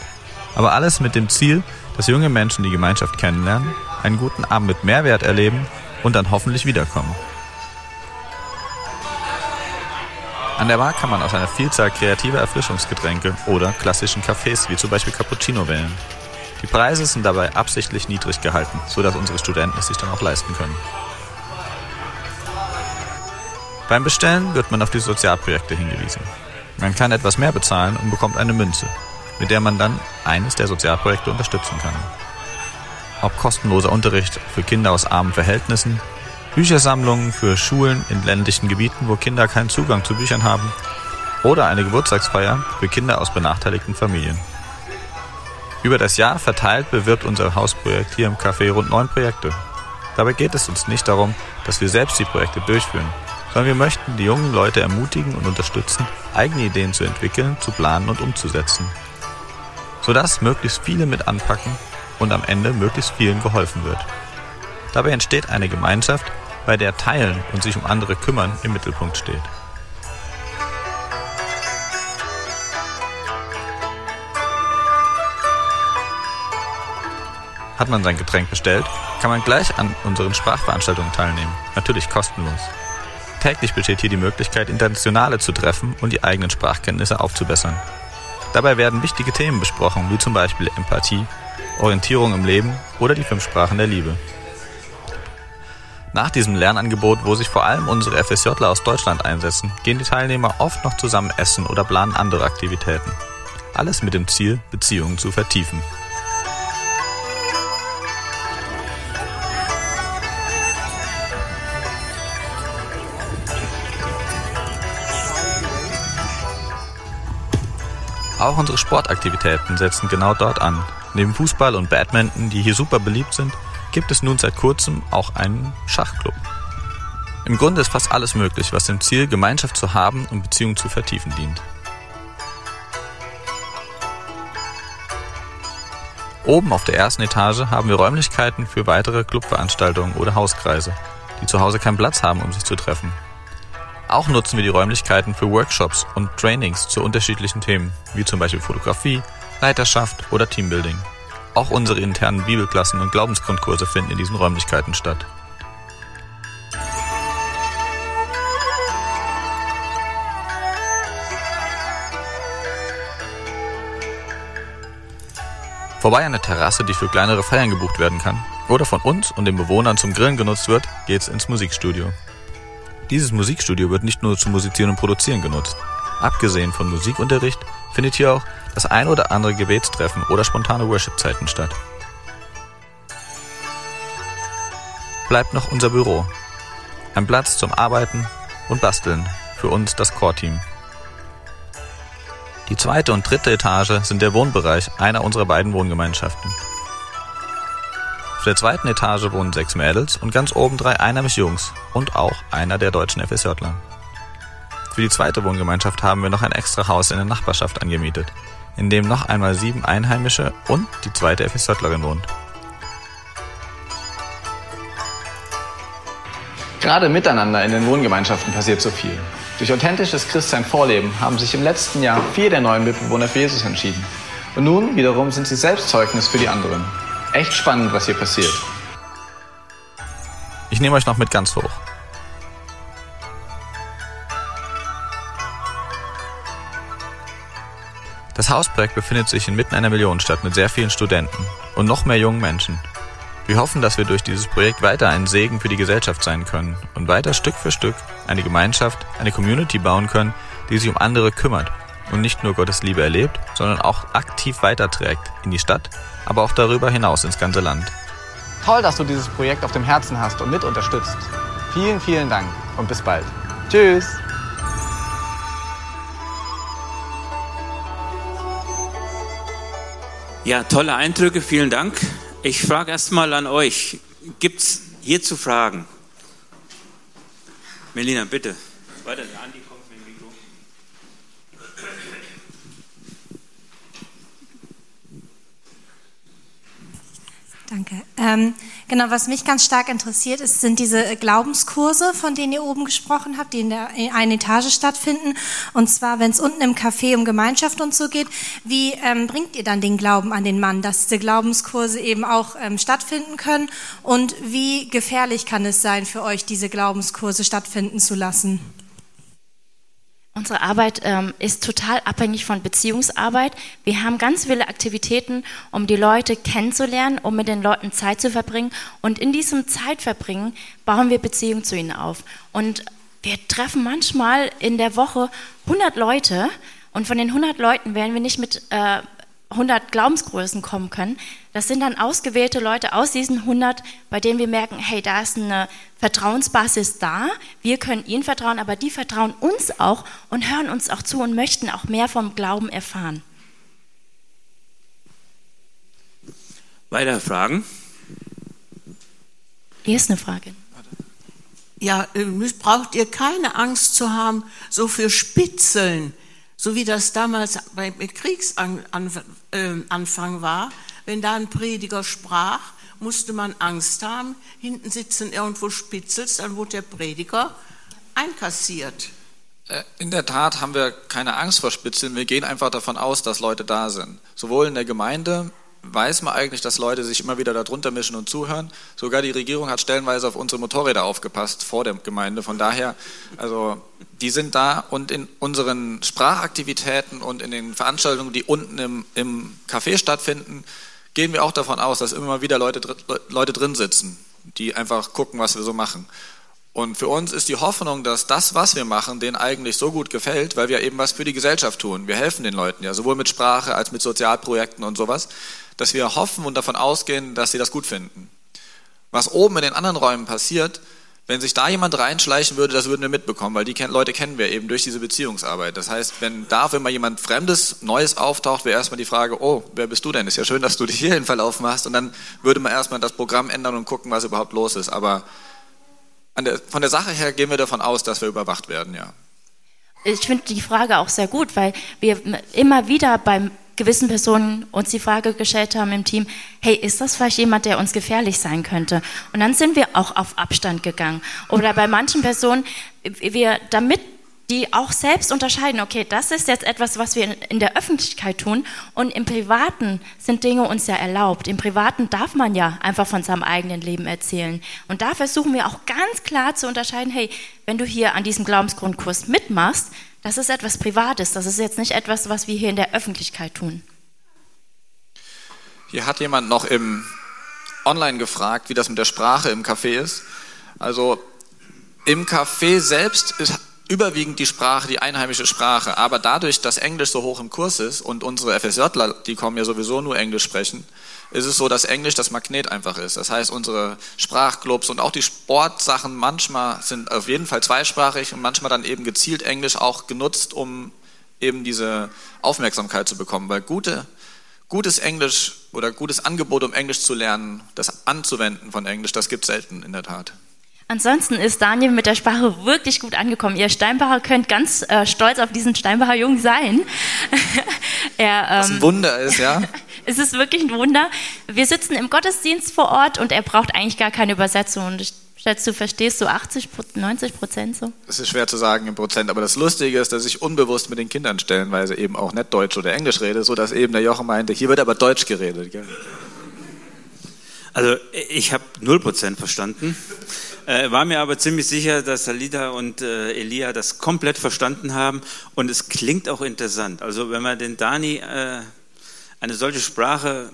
Aber alles mit dem Ziel, dass junge Menschen die Gemeinschaft kennenlernen, einen guten Abend mit Mehrwert erleben und dann hoffentlich wiederkommen. An der Bar kann man aus einer Vielzahl kreativer Erfrischungsgetränke oder klassischen Cafés wie zum Beispiel Cappuccino wählen. Die Preise sind dabei absichtlich niedrig gehalten, sodass unsere Studenten es sich dann auch leisten können. Beim Bestellen wird man auf die Sozialprojekte hingewiesen. Man kann etwas mehr bezahlen und bekommt eine Münze, mit der man dann eines der Sozialprojekte unterstützen kann. Ob kostenloser Unterricht für Kinder aus armen Verhältnissen, Büchersammlungen für Schulen in ländlichen Gebieten, wo Kinder keinen Zugang zu Büchern haben, oder eine Geburtstagsfeier für Kinder aus benachteiligten Familien. Über das Jahr verteilt bewirbt unser Hausprojekt hier im Café rund neun Projekte. Dabei geht es uns nicht darum, dass wir selbst die Projekte durchführen, sondern wir möchten die jungen Leute ermutigen und unterstützen, eigene Ideen zu entwickeln, zu planen und umzusetzen, sodass möglichst viele mit anpacken und am Ende möglichst vielen geholfen wird. Dabei entsteht eine Gemeinschaft, bei der Teilen und sich um andere kümmern im Mittelpunkt steht. Hat man sein Getränk bestellt, kann man gleich an unseren Sprachveranstaltungen teilnehmen, natürlich kostenlos. Täglich besteht hier die Möglichkeit, Internationale zu treffen und die eigenen Sprachkenntnisse aufzubessern. Dabei werden wichtige Themen besprochen, wie zum Beispiel Empathie, Orientierung im Leben oder die fünf Sprachen der Liebe. Nach diesem Lernangebot, wo sich vor allem unsere FSJler aus Deutschland einsetzen, gehen die Teilnehmer oft noch zusammen essen oder planen andere Aktivitäten. Alles mit dem Ziel, Beziehungen zu vertiefen. Auch unsere Sportaktivitäten setzen genau dort an. Neben Fußball und Badminton, die hier super beliebt sind, gibt es nun seit kurzem auch einen Schachclub. Im Grunde ist fast alles möglich, was dem Ziel, Gemeinschaft zu haben und Beziehungen zu vertiefen dient. Oben auf der ersten Etage haben wir Räumlichkeiten für weitere Clubveranstaltungen oder Hauskreise, die zu Hause keinen Platz haben, um sich zu treffen. Auch nutzen wir die Räumlichkeiten für Workshops und Trainings zu unterschiedlichen Themen, wie zum Beispiel Fotografie, Leiterschaft oder Teambuilding. Auch unsere internen Bibelklassen und Glaubensgrundkurse finden in diesen Räumlichkeiten statt. Vorbei an der Terrasse, die für kleinere Feiern gebucht werden kann, oder von uns und den Bewohnern zum Grillen genutzt wird, geht's ins Musikstudio. Dieses Musikstudio wird nicht nur zum Musizieren und Produzieren genutzt. Abgesehen von Musikunterricht findet hier auch das ein oder andere Gebetstreffen oder spontane Worship-Zeiten statt. Bleibt noch unser Büro. Ein Platz zum Arbeiten und Basteln für uns das Core-Team. Die zweite und dritte Etage sind der Wohnbereich einer unserer beiden Wohngemeinschaften. Auf der zweiten Etage wohnen sechs Mädels und ganz oben drei einheimische Jungs und auch einer der deutschen FSJler. Für die zweite Wohngemeinschaft haben wir noch ein extra Haus in der Nachbarschaft angemietet, in dem noch einmal sieben Einheimische und die zweite FSJlerin wohnt. Gerade miteinander in den Wohngemeinschaften passiert so viel. Durch authentisches Christsein-Vorleben haben sich im letzten Jahr vier der neuen Mitbewohner für Jesus entschieden. Und nun wiederum sind sie selbst Zeugnis für die anderen. Echt spannend, was hier passiert. Ich nehme euch noch mit ganz hoch. Das Hausprojekt befindet sich inmitten einer Millionenstadt mit sehr vielen Studenten und noch mehr jungen Menschen. Wir hoffen, dass wir durch dieses Projekt weiter ein Segen für die Gesellschaft sein können und weiter Stück für Stück eine Gemeinschaft, eine Community bauen können, die sich um andere kümmert und nicht nur Gottes Liebe erlebt, sondern auch aktiv weiterträgt in die Stadt, aber auch darüber hinaus ins ganze Land. Toll, dass du dieses Projekt auf dem Herzen hast und mit unterstützt. Vielen, vielen Dank und bis bald. Tschüss. Ja, tolle Eindrücke, vielen Dank. Ich frage erst mal an euch, gibt es hierzu Fragen? Melina, bitte. Weiter, Andi kommt mit dem Mikro. Danke. Ähm, genau, was mich ganz stark interessiert, ist, sind diese Glaubenskurse, von denen ihr oben gesprochen habt, die in der in einer Etage stattfinden. Und zwar, wenn es unten im Café um Gemeinschaft und so geht, wie ähm, bringt ihr dann den Glauben an den Mann, dass diese Glaubenskurse eben auch ähm, stattfinden können? Und wie gefährlich kann es sein für euch, diese Glaubenskurse stattfinden zu lassen? Unsere Arbeit ähm, ist total abhängig von Beziehungsarbeit. Wir haben ganz viele Aktivitäten, um die Leute kennenzulernen, um mit den Leuten Zeit zu verbringen. Und in diesem Zeitverbringen bauen wir Beziehungen zu ihnen auf. Und wir treffen manchmal in der Woche 100 Leute. Und von den 100 Leuten werden wir nicht mit äh, 100 Glaubensgrößen kommen können. Das sind dann ausgewählte Leute aus diesen 100, bei denen wir merken, hey, da ist eine Vertrauensbasis da. Wir können ihnen vertrauen, aber die vertrauen uns auch und hören uns auch zu und möchten auch mehr vom Glauben erfahren. Weitere Fragen? Hier ist eine Frage. Ja, äh, braucht ihr keine Angst zu haben, so für Spitzeln, so wie das damals beim Kriegsanfang war. Wenn da ein Prediger sprach, musste man Angst haben. Hinten sitzen irgendwo Spitzels, dann wurde der Prediger einkassiert. Äh, In der Tat haben wir keine Angst vor Spitzeln. Wir gehen einfach davon aus, dass Leute da sind. Sowohl in der Gemeinde weiß man eigentlich, dass Leute sich immer wieder darunter mischen und zuhören. Sogar die Regierung hat stellenweise auf unsere Motorräder aufgepasst vor der Gemeinde. Von daher, also die sind da und in unseren Sprachaktivitäten und in den Veranstaltungen, die unten im, im Café stattfinden, gehen wir auch davon aus, dass immer wieder Leute, Leute drin sitzen. die einfach gucken, was wir so machen. Und für uns ist die Hoffnung, dass das, was wir machen, denen eigentlich so gut gefällt, weil wir eben was für die Gesellschaft tun. Wir helfen den Leuten ja, sowohl mit Sprache als mit Sozialprojekten und sowas, dass wir hoffen und davon ausgehen, dass sie das gut finden. Was oben in den anderen Räumen passiert, wenn sich da jemand reinschleichen würde, das würden wir mitbekommen, weil die Leute kennen wir eben durch diese Beziehungsarbeit. Das heißt, wenn da auf immer jemand Fremdes, Neues auftaucht, wäre erstmal die Frage, oh, wer bist du denn? Ist ja schön, dass du dich hierhin verlaufen hast. Und dann würde man erstmal das Programm ändern und gucken, was überhaupt los ist. Aber der, von der Sache her gehen wir davon aus, dass wir überwacht werden, ja. Ich finde die Frage auch sehr gut, weil wir immer wieder bei gewissen Personen uns die Frage gestellt haben im Team, hey, ist das vielleicht jemand, der uns gefährlich sein könnte? Und dann sind wir auch auf Abstand gegangen. Oder bei manchen Personen, wir, damit die auch selbst unterscheiden, okay, das ist jetzt etwas, was wir in der Öffentlichkeit tun und im Privaten sind Dinge uns ja erlaubt. Im Privaten darf man ja einfach von seinem eigenen Leben erzählen. Und da versuchen wir auch ganz klar zu unterscheiden, hey, wenn du hier an diesem Glaubensgrundkurs mitmachst, das ist etwas Privates, das ist jetzt nicht etwas, was wir hier in der Öffentlichkeit tun. Hier hat jemand noch im Online gefragt, wie das mit der Sprache im Café ist. Also im Café selbst ist überwiegend die Sprache, die einheimische Sprache. Aber dadurch, dass Englisch so hoch im Kurs ist und unsere FSJler, die kommen ja sowieso nur Englisch sprechen, ist es so, dass Englisch das Magnet einfach ist. Das heißt, unsere Sprachclubs und auch die Sportsachen manchmal sind auf jeden Fall zweisprachig und manchmal dann eben gezielt Englisch auch genutzt, um eben diese Aufmerksamkeit zu bekommen. Weil gute, gutes Englisch oder gutes Angebot, um Englisch zu lernen, das Anzuwenden von Englisch, das gibt es selten in der Tat. Ansonsten ist Daniel mit der Sprache wirklich gut angekommen. Ihr Steinbacher könnt ganz äh, stolz auf diesen Steinbacher Jungen sein. er, ähm, Was ein Wunder ist, ja. es ist wirklich ein Wunder. Wir sitzen im Gottesdienst vor Ort und er braucht eigentlich gar keine Übersetzung. Und ich schätze, du verstehst so 80, 90 Prozent so. Es ist schwer zu sagen im Prozent, aber das Lustige ist, dass ich unbewusst mit den Kindern stellenweise eben auch nicht Deutsch oder Englisch rede, sodass eben der Jochen meinte, hier wird aber Deutsch geredet. Gell? Also ich habe 0% verstanden. Äh, war mir aber ziemlich sicher, dass Salida und äh, Elia das komplett verstanden haben und es klingt auch interessant. Also wenn man den Dani äh, eine solche Sprache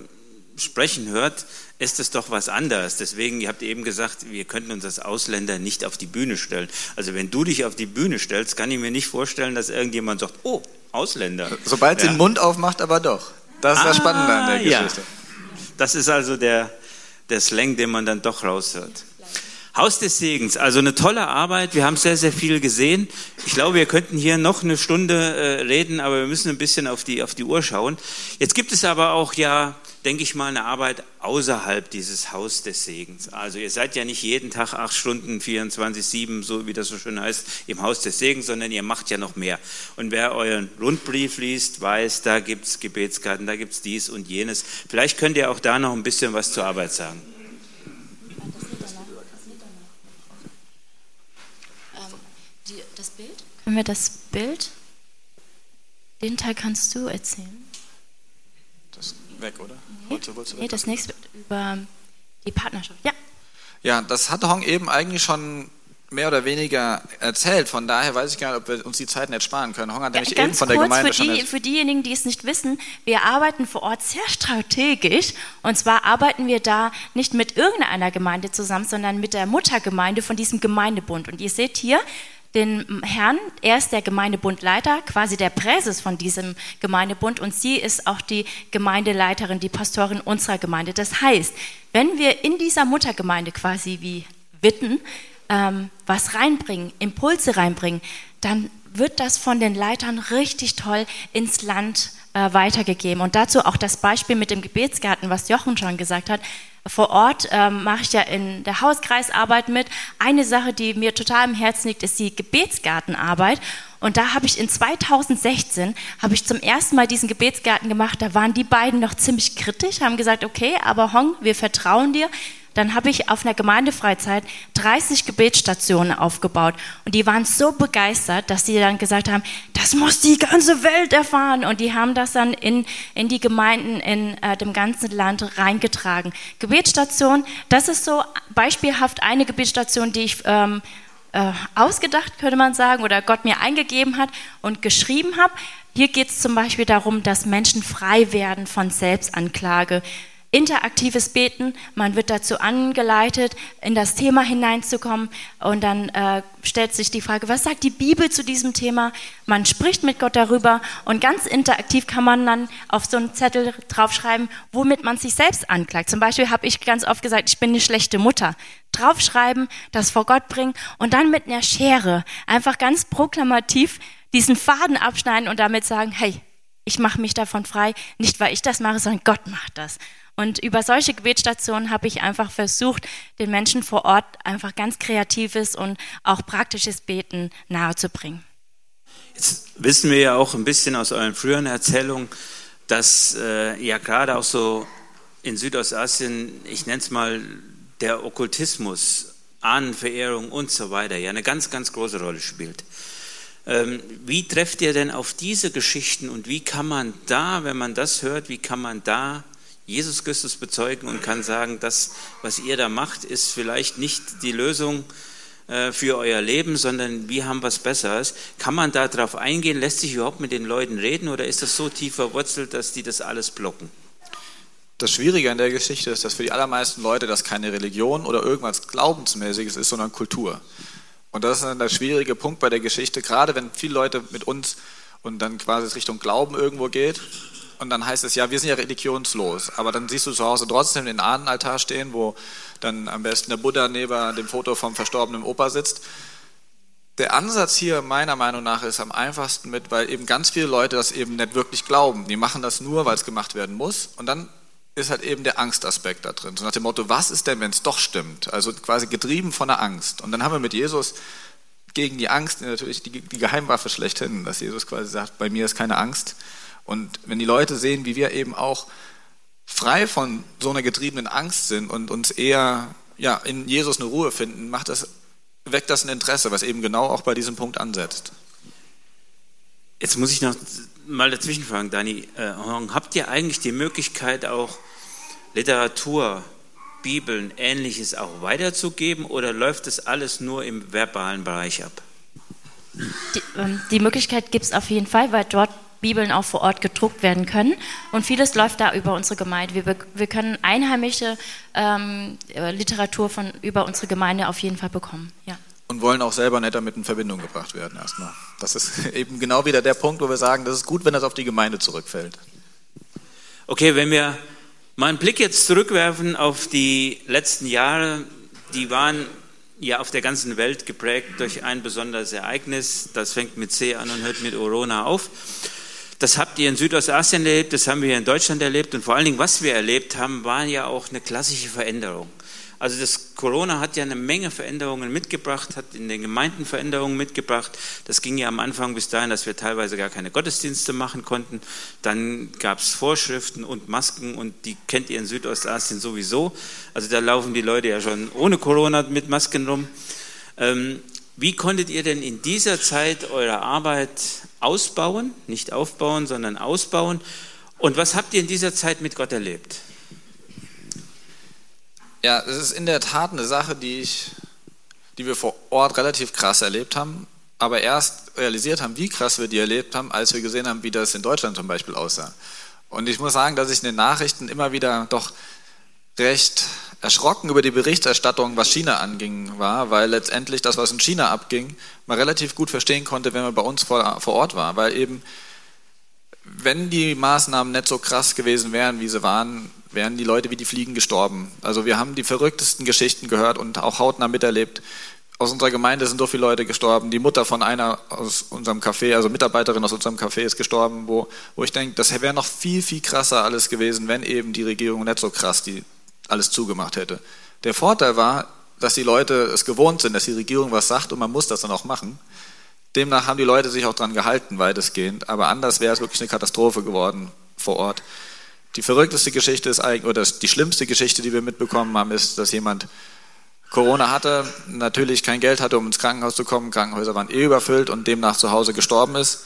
sprechen hört, ist es doch was anderes. Deswegen, ihr habt eben gesagt, wir könnten uns als Ausländer nicht auf die Bühne stellen. Also wenn du dich auf die Bühne stellst, kann ich mir nicht vorstellen, dass irgendjemand sagt, oh, Ausländer. Sobald ja. sie den Mund aufmacht, aber doch. Das ist ah, das Spannende an der Geschichte. Ja. Das ist also der, der Slang, den man dann doch raushört. Haus des Segens, also eine tolle Arbeit. Wir haben sehr, sehr viel gesehen. Ich glaube, wir könnten hier noch eine Stunde äh, reden, aber wir müssen ein bisschen auf die, auf die Uhr schauen. Jetzt gibt es aber auch ja, denke ich mal, eine Arbeit außerhalb dieses Haus des Segens. Also ihr seid ja nicht jeden Tag acht Stunden, 24, 7, so wie das so schön heißt, im Haus des Segens, sondern ihr macht ja noch mehr. Und wer euren Rundbrief liest, weiß, da gibt's Gebetskarten, da gibt's dies und jenes. Vielleicht könnt ihr auch da noch ein bisschen was zur Arbeit sagen. Können wir das Bild? Den Teil kannst du erzählen. Das ist weg, oder? Nee, wolltest, wolltest nee das nächste über die Partnerschaft. Ja. Ja, das hat Hong eben eigentlich schon mehr oder weniger erzählt. Von daher weiß ich gar nicht, ob wir uns die Zeit nicht sparen können. Hong hat ja, nämlich eben von der Gemeinde für die, Für diejenigen, die es nicht wissen, wir arbeiten vor Ort sehr strategisch. Und zwar arbeiten wir da nicht mit irgendeiner Gemeinde zusammen, sondern mit der Muttergemeinde von diesem Gemeindebund. Und ihr seht hier, den Herrn. Er ist der Gemeindebundleiter, quasi der Präses von diesem Gemeindebund und sie ist auch die Gemeindeleiterin, die Pastorin unserer Gemeinde. Das heißt, wenn wir in dieser Muttergemeinde quasi wie Witten ähm, was reinbringen, Impulse reinbringen, dann wird das von den Leitern richtig toll ins Land äh, weitergegeben. Und dazu auch das Beispiel mit dem Gebetsgarten, was Jochen schon gesagt hat. Vor Ort ähm, mache ich ja in der Hauskreisarbeit mit. Eine Sache, die mir total im Herzen liegt, ist die Gebetsgartenarbeit. Und da habe ich in 2016 habe ich zum ersten Mal diesen Gebetsgarten gemacht. Da waren die beiden noch ziemlich kritisch, haben gesagt, okay, aber Hong, wir vertrauen dir dann habe ich auf einer Gemeindefreizeit 30 Gebetsstationen aufgebaut. Und die waren so begeistert, dass sie dann gesagt haben, das muss die ganze Welt erfahren. Und die haben das dann in, in die Gemeinden in äh, dem ganzen Land reingetragen. Gebetsstation, das ist so beispielhaft eine Gebetsstation, die ich ähm, äh, ausgedacht, könnte man sagen, oder Gott mir eingegeben hat und geschrieben habe. Hier geht es zum Beispiel darum, dass Menschen frei werden von Selbstanklage interaktives Beten. Man wird dazu angeleitet, in das Thema hineinzukommen. Und dann äh, stellt sich die Frage, was sagt die Bibel zu diesem Thema? Man spricht mit Gott darüber und ganz interaktiv kann man dann auf so einen Zettel draufschreiben, womit man sich selbst anklagt. Zum Beispiel habe ich ganz oft gesagt, ich bin eine schlechte Mutter. Draufschreiben, das vor Gott bringen und dann mit einer Schere einfach ganz proklamativ diesen Faden abschneiden und damit sagen, hey, ich mache mich davon frei, nicht weil ich das mache, sondern Gott macht das. Und über solche Gebetsstationen habe ich einfach versucht, den Menschen vor Ort einfach ganz kreatives und auch praktisches Beten nahezubringen. Jetzt wissen wir ja auch ein bisschen aus euren früheren Erzählungen, dass äh, ja gerade auch so in Südostasien, ich nenne es mal der Okkultismus, Ahnenverehrung und so weiter, ja eine ganz, ganz große Rolle spielt. Ähm, wie trefft ihr denn auf diese Geschichten und wie kann man da, wenn man das hört, wie kann man da Jesus Christus bezeugen und kann sagen, das, was ihr da macht, ist vielleicht nicht die Lösung äh, für euer Leben, sondern wir haben was Besseres. Kann man da drauf eingehen? Lässt sich überhaupt mit den Leuten reden oder ist das so tief verwurzelt, dass die das alles blocken? Das Schwierige an der Geschichte ist, dass für die allermeisten Leute das keine Religion oder irgendwas Glaubensmäßiges ist, sondern Kultur. Und das ist dann der schwierige Punkt bei der Geschichte, gerade wenn viele Leute mit uns und dann quasi Richtung Glauben irgendwo geht. Und dann heißt es ja, wir sind ja religionslos. Aber dann siehst du zu Hause trotzdem den Ahnenaltar stehen, wo dann am besten der Buddha neben dem Foto vom verstorbenen Opa sitzt. Der Ansatz hier meiner Meinung nach ist am einfachsten mit, weil eben ganz viele Leute das eben nicht wirklich glauben. Die machen das nur, weil es gemacht werden muss. Und dann ist halt eben der Angstaspekt da drin. So nach dem Motto, was ist denn, wenn es doch stimmt? Also quasi getrieben von der Angst. Und dann haben wir mit Jesus gegen die Angst natürlich die, die Geheimwaffe schlechthin, dass Jesus quasi sagt, bei mir ist keine Angst. Und wenn die Leute sehen, wie wir eben auch frei von so einer getriebenen Angst sind und uns eher ja, in Jesus eine Ruhe finden, macht das, weckt das ein Interesse, was eben genau auch bei diesem Punkt ansetzt. Jetzt muss ich noch mal dazwischen fragen, Dani. Äh, habt ihr eigentlich die Möglichkeit, auch Literatur, Bibeln, Ähnliches auch weiterzugeben oder läuft das alles nur im verbalen Bereich ab? Die, ähm, die Möglichkeit gibt es auf jeden Fall, weil dort Bibeln auch vor Ort gedruckt werden können. Und vieles läuft da über unsere Gemeinde. Wir, wir können einheimische ähm, Literatur von, über unsere Gemeinde auf jeden Fall bekommen. Ja und wollen auch selber nicht damit in Verbindung gebracht werden erstmal. Das ist eben genau wieder der Punkt, wo wir sagen, das ist gut, wenn das auf die Gemeinde zurückfällt. Okay, wenn wir mal einen Blick jetzt zurückwerfen auf die letzten Jahre, die waren ja auf der ganzen Welt geprägt durch ein besonderes Ereignis. Das fängt mit C an und hört mit Corona auf. Das habt ihr in Südostasien erlebt, das haben wir in Deutschland erlebt und vor allen Dingen, was wir erlebt haben, war ja auch eine klassische Veränderung. Also das Corona hat ja eine Menge Veränderungen mitgebracht, hat in den Gemeinden Veränderungen mitgebracht. Das ging ja am Anfang bis dahin, dass wir teilweise gar keine Gottesdienste machen konnten. Dann gab es Vorschriften und Masken und die kennt ihr in Südostasien sowieso. Also da laufen die Leute ja schon ohne Corona mit Masken rum. Ähm, wie konntet ihr denn in dieser Zeit eure Arbeit ausbauen? Nicht aufbauen, sondern ausbauen. Und was habt ihr in dieser Zeit mit Gott erlebt? Ja, es ist in der Tat eine Sache, die, ich, die wir vor Ort relativ krass erlebt haben, aber erst realisiert haben, wie krass wir die erlebt haben, als wir gesehen haben, wie das in Deutschland zum Beispiel aussah. Und ich muss sagen, dass ich in den Nachrichten immer wieder doch recht erschrocken über die Berichterstattung, was China anging, war, weil letztendlich das, was in China abging, man relativ gut verstehen konnte, wenn man bei uns vor, vor Ort war, weil eben wenn die Maßnahmen nicht so krass gewesen wären, wie sie waren, wären die Leute wie die Fliegen gestorben. Also wir haben die verrücktesten Geschichten gehört und auch hautnah miterlebt. Aus unserer Gemeinde sind so viele Leute gestorben. Die Mutter von einer aus unserem Café, also Mitarbeiterin aus unserem Café ist gestorben, wo, wo ich denke, das wäre noch viel, viel krasser alles gewesen, wenn eben die Regierung nicht so krass die alles zugemacht hätte. Der Vorteil war, dass die Leute es gewohnt sind, dass die Regierung was sagt und man muss das dann auch machen. Demnach haben die Leute sich auch dran gehalten, weitestgehend. Aber anders wäre es wirklich eine Katastrophe geworden vor Ort. Die verrückteste Geschichte ist eigentlich, oder die schlimmste Geschichte, die wir mitbekommen haben, ist, dass jemand Corona hatte, natürlich kein Geld hatte, um ins Krankenhaus zu kommen, Krankenhäuser waren eh überfüllt und demnach zu Hause gestorben ist.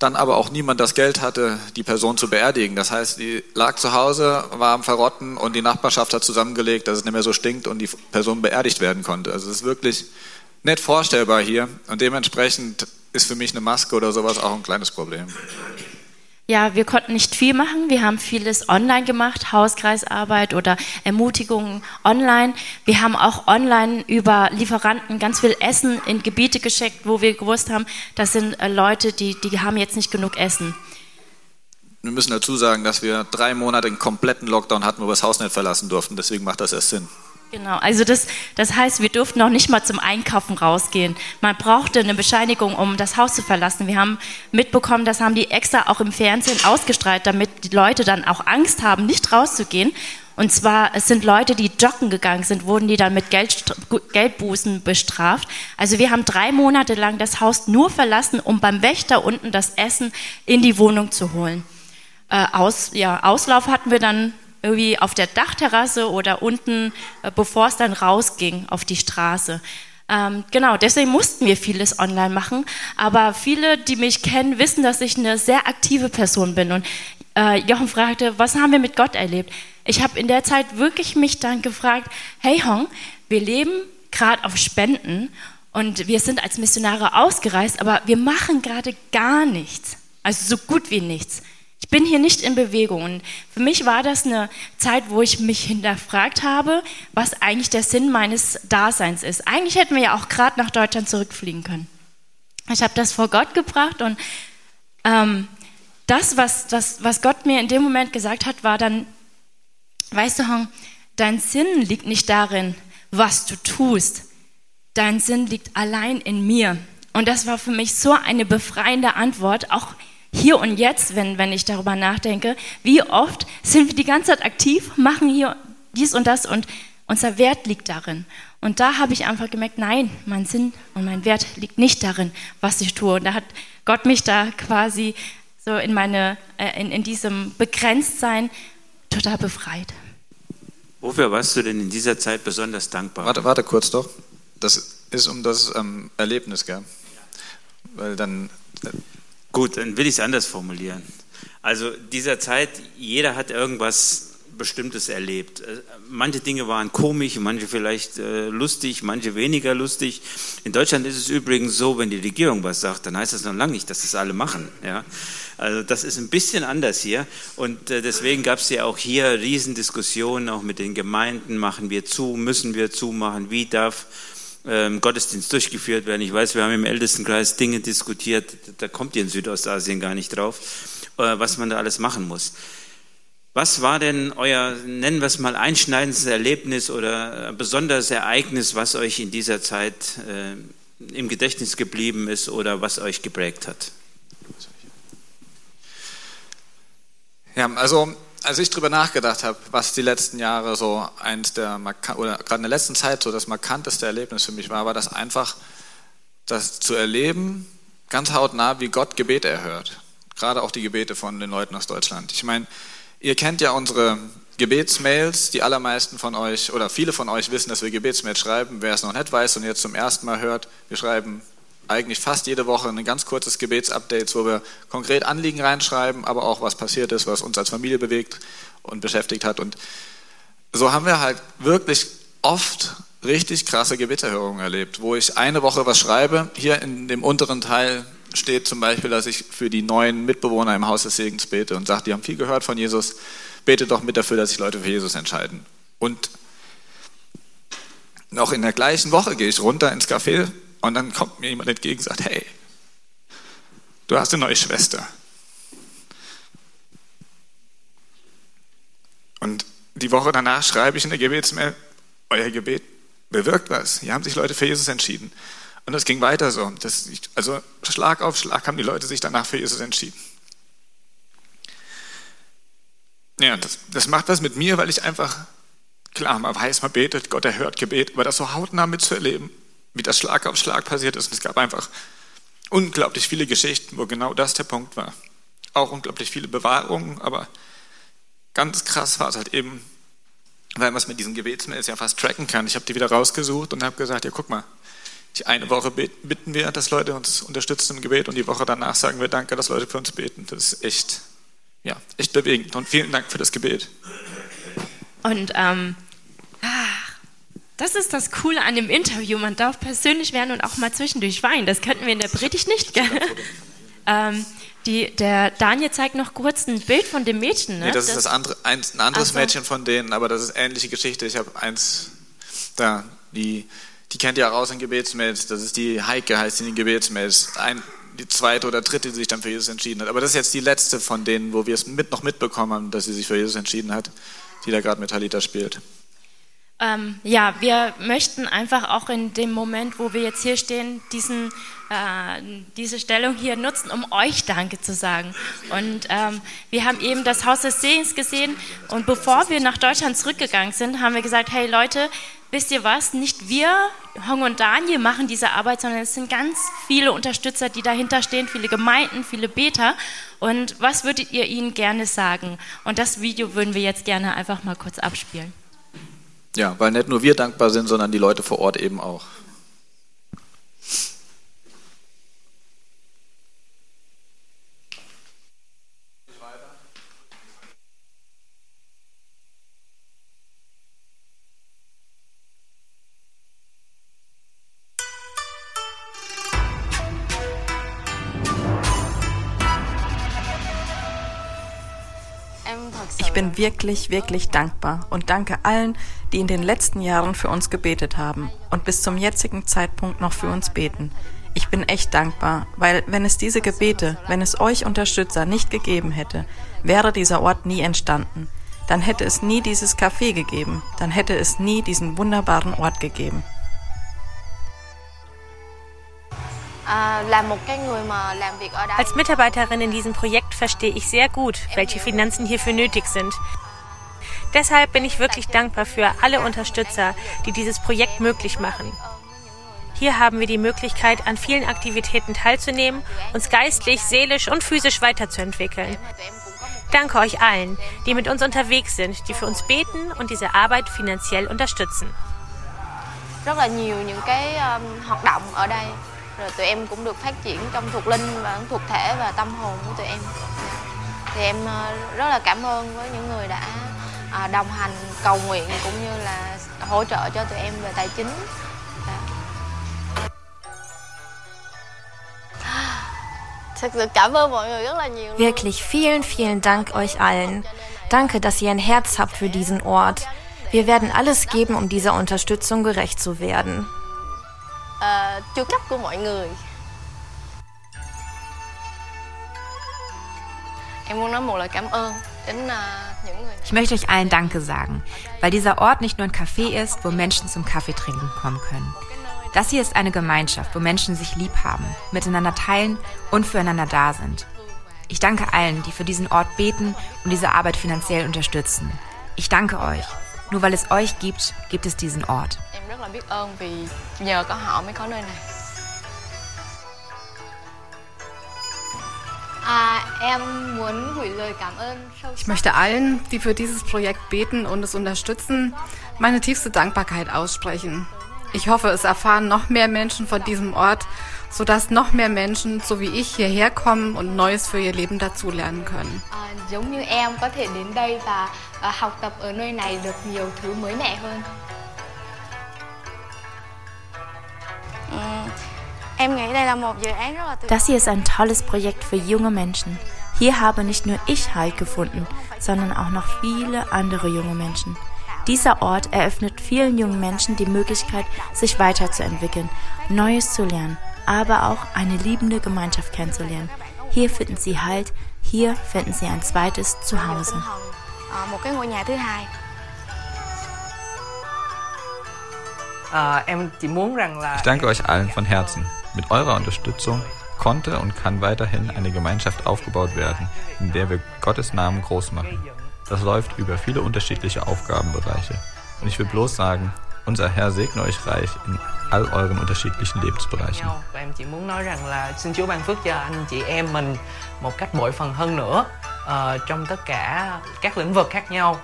Dann aber auch niemand das Geld hatte, die Person zu beerdigen. Das heißt, die lag zu Hause, war am Verrotten und die Nachbarschaft hat zusammengelegt, dass es nicht mehr so stinkt und die Person beerdigt werden konnte. Also es ist wirklich nicht vorstellbar hier und dementsprechend ist für mich eine Maske oder sowas auch ein kleines Problem. Ja, wir konnten nicht viel machen. Wir haben vieles online gemacht, Hauskreisarbeit oder Ermutigungen online. Wir haben auch online über Lieferanten ganz viel Essen in Gebiete geschickt, wo wir gewusst haben, das sind äh, Leute, die, die haben jetzt nicht genug Essen. Wir müssen dazu sagen, dass wir drei Monate einen kompletten Lockdown hatten, wo wir das Haus nicht verlassen durften. Deswegen macht das erst Sinn. Genau, also das, das heißt, wir durften noch nicht mal zum Einkaufen rausgehen. Man brauchte eine Bescheinigung, um das Haus zu verlassen. Wir haben mitbekommen, das haben die extra auch im Fernsehen ausgestrahlt, damit die Leute dann auch Angst haben, nicht rauszugehen. Und zwar, es sind Leute, die joggen gegangen sind, wurden die dann mit Geld, Geldbußen bestraft. Also wir haben drei Monate lang das Haus nur verlassen, um beim Wächter unten das Essen in die Wohnung zu holen. Äh, Aus, ja, Auslauf hatten wir dann irgendwie auf der Dachterrasse oder unten, äh, bevor es dann rausging auf die Straße. Ähm, genau, deswegen mussten wir vieles online machen. Aber viele, die mich kennen, wissen, dass ich eine sehr aktive Person bin. Und äh, Jochen fragte, was haben wir mit Gott erlebt? Ich habe in der Zeit wirklich mich dann gefragt, hey Hong, wir leben gerade auf Spenden und wir sind als Missionare ausgereist, aber wir machen gerade gar nichts. Also so gut wie nichts. Bin hier nicht in Bewegung. Und für mich war das eine Zeit, wo ich mich hinterfragt habe, was eigentlich der Sinn meines Daseins ist. Eigentlich hätten wir ja auch gerade nach Deutschland zurückfliegen können. Ich habe das vor Gott gebracht und ähm, das, was, das, was Gott mir in dem Moment gesagt hat, war dann, weißt du, Hong, dein Sinn liegt nicht darin, was du tust. Dein Sinn liegt allein in mir. Und das war für mich so eine befreiende Antwort, auch hier und jetzt, wenn, wenn ich darüber nachdenke, wie oft sind wir die ganze Zeit aktiv, machen hier dies und das und unser Wert liegt darin. Und da habe ich einfach gemerkt, nein, mein Sinn und mein Wert liegt nicht darin, was ich tue. Und da hat Gott mich da quasi so in, meine, äh, in, in diesem Begrenztsein total befreit. Wofür warst du denn in dieser Zeit besonders dankbar? Warte, warte kurz doch. Das ist um das ähm, Erlebnis, gell? Weil dann äh, Gut, dann will ich es anders formulieren. Also dieser Zeit, jeder hat irgendwas Bestimmtes erlebt. Äh, manche Dinge waren komisch, manche vielleicht äh, lustig, manche weniger lustig. In Deutschland ist es übrigens so, wenn die Regierung was sagt, dann heißt das noch lange nicht, dass das alle machen. Ja? Also das ist ein bisschen anders hier und äh, deswegen gab es ja auch hier Riesendiskussionen, auch mit den Gemeinden, machen wir zu, müssen wir zumachen, wie darf ähm, Gottesdienst durchgeführt werden. Ich weiß, wir haben im Ältestenkreis Dinge diskutiert, da kommt ihr in Südostasien gar nicht drauf, äh, was man da alles machen muss. Was war denn euer, nennen wir es mal, einschneidendes Erlebnis oder ein besonderes Ereignis, was euch in dieser Zeit äh, im Gedächtnis geblieben ist oder was euch geprägt hat? Ja, also als ich darüber nachgedacht habe, was die letzten Jahre so eins der oder gerade in der letzten Zeit so das markanteste Erlebnis für mich war, war das einfach, das zu erleben, ganz hautnah, wie Gott Gebete erhört. Gerade auch die Gebete von den Leuten aus Deutschland. Ich meine, ihr kennt ja unsere Gebetsmails. Die allermeisten von euch oder viele von euch wissen, dass wir Gebetsmails schreiben. Wer es noch nicht weiß und jetzt zum ersten Mal hört, wir schreiben eigentlich fast jede Woche ein ganz kurzes Gebetsupdate, wo wir konkret Anliegen reinschreiben, aber auch was passiert ist, was uns als Familie bewegt und beschäftigt hat. Und so haben wir halt wirklich oft richtig krasse Gebetserhörungen erlebt, wo ich eine Woche was schreibe. Hier in dem unteren Teil steht zum Beispiel, dass ich für die neuen Mitbewohner im Haus des Segens bete und sage, die haben viel gehört von Jesus, bete doch mit dafür, dass sich Leute für Jesus entscheiden. Und noch in der gleichen Woche gehe ich runter ins Café und dann kommt mir jemand entgegen und sagt, hey, du hast eine neue Schwester. Und die Woche danach schreibe ich in der Gebetsmail, euer Gebet bewirkt was. Hier haben sich Leute für Jesus entschieden. Und es ging weiter so. Das, also Schlag auf Schlag haben die Leute sich danach für Jesus entschieden. Ja, das, das macht was mit mir, weil ich einfach, klar, man weiß, man betet, Gott erhört Gebet, aber das so hautnah mitzuerleben, wie das Schlag auf Schlag passiert ist. Und es gab einfach unglaublich viele Geschichten, wo genau das der Punkt war. Auch unglaublich viele Bewahrungen, aber ganz krass war es halt eben, weil man es mit diesen Gebetsmails ja fast tracken kann. Ich habe die wieder rausgesucht und habe gesagt, ja guck mal, die eine Woche bitten wir, dass Leute uns unterstützen im Gebet und die Woche danach sagen wir Danke, dass Leute für uns beten. Das ist echt, ja, echt bewegend und vielen Dank für das Gebet. Und ähm, das ist das Coole an dem Interview. Man darf persönlich werden und auch mal zwischendurch weinen. Das könnten wir in der Predigt nicht. Gell? ähm, Die, der Daniel zeigt noch kurz ein Bild von dem Mädchen. Ne? Nee, das, ist das andere, ein, ein anderes Ach so. Mädchen von denen, aber das ist ähnliche Geschichte. Ich habe eins da, die, die kennt ihr auch aus in Gebetsmails. Das ist die Heike, heißt sie in den Gebetsmails. Ein, die zweite oder dritte, die sich dann für Jesus entschieden hat. Aber das ist jetzt die letzte von denen, wo wir es mit, noch mitbekommen haben, dass sie sich für Jesus entschieden hat, die da gerade mit Talita spielt. Ähm, ja, wir möchten einfach auch in dem Moment, wo wir jetzt hier stehen, diesen, äh, diese Stellung hier nutzen, um euch Danke zu sagen. Und ähm, wir haben eben das Haus des Sehens gesehen und bevor wir nach Deutschland zurückgegangen sind, haben wir gesagt, hey Leute, wisst ihr was, nicht wir, Hong und Daniel machen diese Arbeit, sondern es sind ganz viele Unterstützer, die dahinter stehen, viele Gemeinden, viele Beter. Und was würdet ihr ihnen gerne sagen? Und das Video würden wir jetzt gerne einfach mal kurz abspielen. Ja, weil nicht nur wir dankbar sind, sondern die Leute vor Ort eben auch. Wirklich, wirklich dankbar und danke allen, die in den letzten Jahren für uns gebetet haben und bis zum jetzigen Zeitpunkt noch für uns beten. Ich bin echt dankbar, weil wenn es diese Gebete, wenn es euch Unterstützer nicht gegeben hätte, wäre dieser Ort nie entstanden. Dann hätte es nie dieses Café gegeben, dann hätte es nie diesen wunderbaren Ort gegeben. Als Mitarbeiterin in diesem Projekt verstehe ich sehr gut, welche Finanzen hierfür nötig sind. Deshalb bin ich wirklich dankbar für alle Unterstützer, die dieses Projekt möglich machen. Hier haben wir die Möglichkeit, an vielen Aktivitäten teilzunehmen, uns geistlich, seelisch und physisch weiterzuentwickeln. Danke euch allen, die mit uns unterwegs sind, die für uns beten und diese Arbeit finanziell unterstützen. rất là nhiều những cái hoạt động ở đây rồi tụi em cũng được phát triển trong thuộc linh và thuộc thể và tâm hồn của tụi em thì em ờ, rất là cảm ơn với những người đã à, đồng hành cầu nguyện cũng như là hỗ trợ cho tụi em về tài chính Wirklich vielen, vielen Dank euch allen. Danke, dass ihr ein Herz habt für diesen Ort. Wir werden alles geben, um dieser Unterstützung gerecht zu werden. Chu cấp của mọi người Ich möchte euch allen Danke sagen, weil dieser Ort nicht nur ein Café ist, wo Menschen zum Kaffeetrinken kommen können. Das hier ist eine Gemeinschaft, wo Menschen sich lieb haben, miteinander teilen und füreinander da sind. Ich danke allen, die für diesen Ort beten und diese Arbeit finanziell unterstützen. Ich danke euch. Nur weil es euch gibt, gibt es diesen Ort. Rất là biết ơn vì nhờ có họ mới có nơi này Ich möchte allen, die für dieses Projekt beten und es unterstützen, meine tiefste Dankbarkeit aussprechen. Ich hoffe, es erfahren noch mehr Menschen von diesem Ort, sodass noch mehr Menschen, so wie ich, hierher kommen und Neues für ihr Leben dazulernen können. giống như em có thể đến đây và học tập ở nơi này được nhiều thứ mới mẻ hơn Das hier ist ein tolles Projekt für junge Menschen. Hier habe nicht nur ich Halt gefunden, sondern auch noch viele andere junge Menschen. Dieser Ort eröffnet vielen jungen Menschen die Möglichkeit, sich weiterzuentwickeln, Neues zu lernen, aber auch eine liebende Gemeinschaft kennenzulernen. Hier finden sie Halt, hier finden sie ein zweites Zuhause. Ich danke euch allen von Herzen. Mit eurer Unterstützung konnte und kann weiterhin eine Gemeinschaft aufgebaut werden, in der wir Gottes Namen groß machen. Das läuft über viele unterschiedliche Aufgabenbereiche. Und ich will bloß sagen, unser Herr segne euch reich in all euren unterschiedlichen Lebensbereichen. trong tất cả các lĩnh vực khác nhau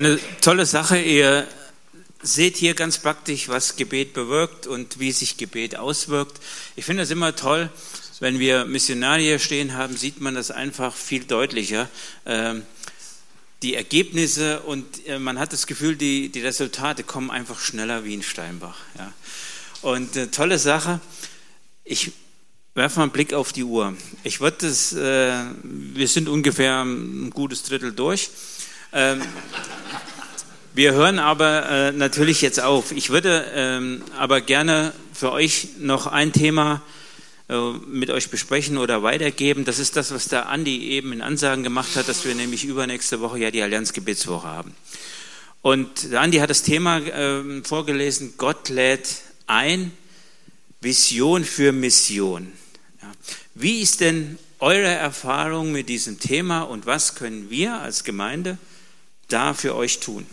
Eine tolle Sache. Ihr seht hier ganz praktisch, was Gebet bewirkt und wie sich Gebet auswirkt. Ich finde es immer toll, wenn wir Missionare stehen haben, sieht man das einfach viel deutlicher. Ähm, die Ergebnisse und äh, man hat das Gefühl, die, die Resultate kommen einfach schneller wie in Steinbach. Ja. Und äh, tolle Sache. Ich werfen wir einen Blick auf die Uhr. Ich würde das, äh, wir sind ungefähr ein gutes Drittel durch. Ähm, wir hören aber äh, natürlich jetzt auf. Ich würde ähm, aber gerne für euch noch ein Thema äh, mit euch besprechen oder weitergeben. Das ist das, was der Andi eben in Ansagen gemacht hat, dass wir nämlich übernächste Woche ja die Allianz-Gebetswoche haben. Und der Andi hat das Thema äh, vorgelesen, Gott lädt ein, Vision für Mission. Ja. Wie ist denn eure Erfahrung mit diesem Thema und was können wir als Gemeinde da für euch tun?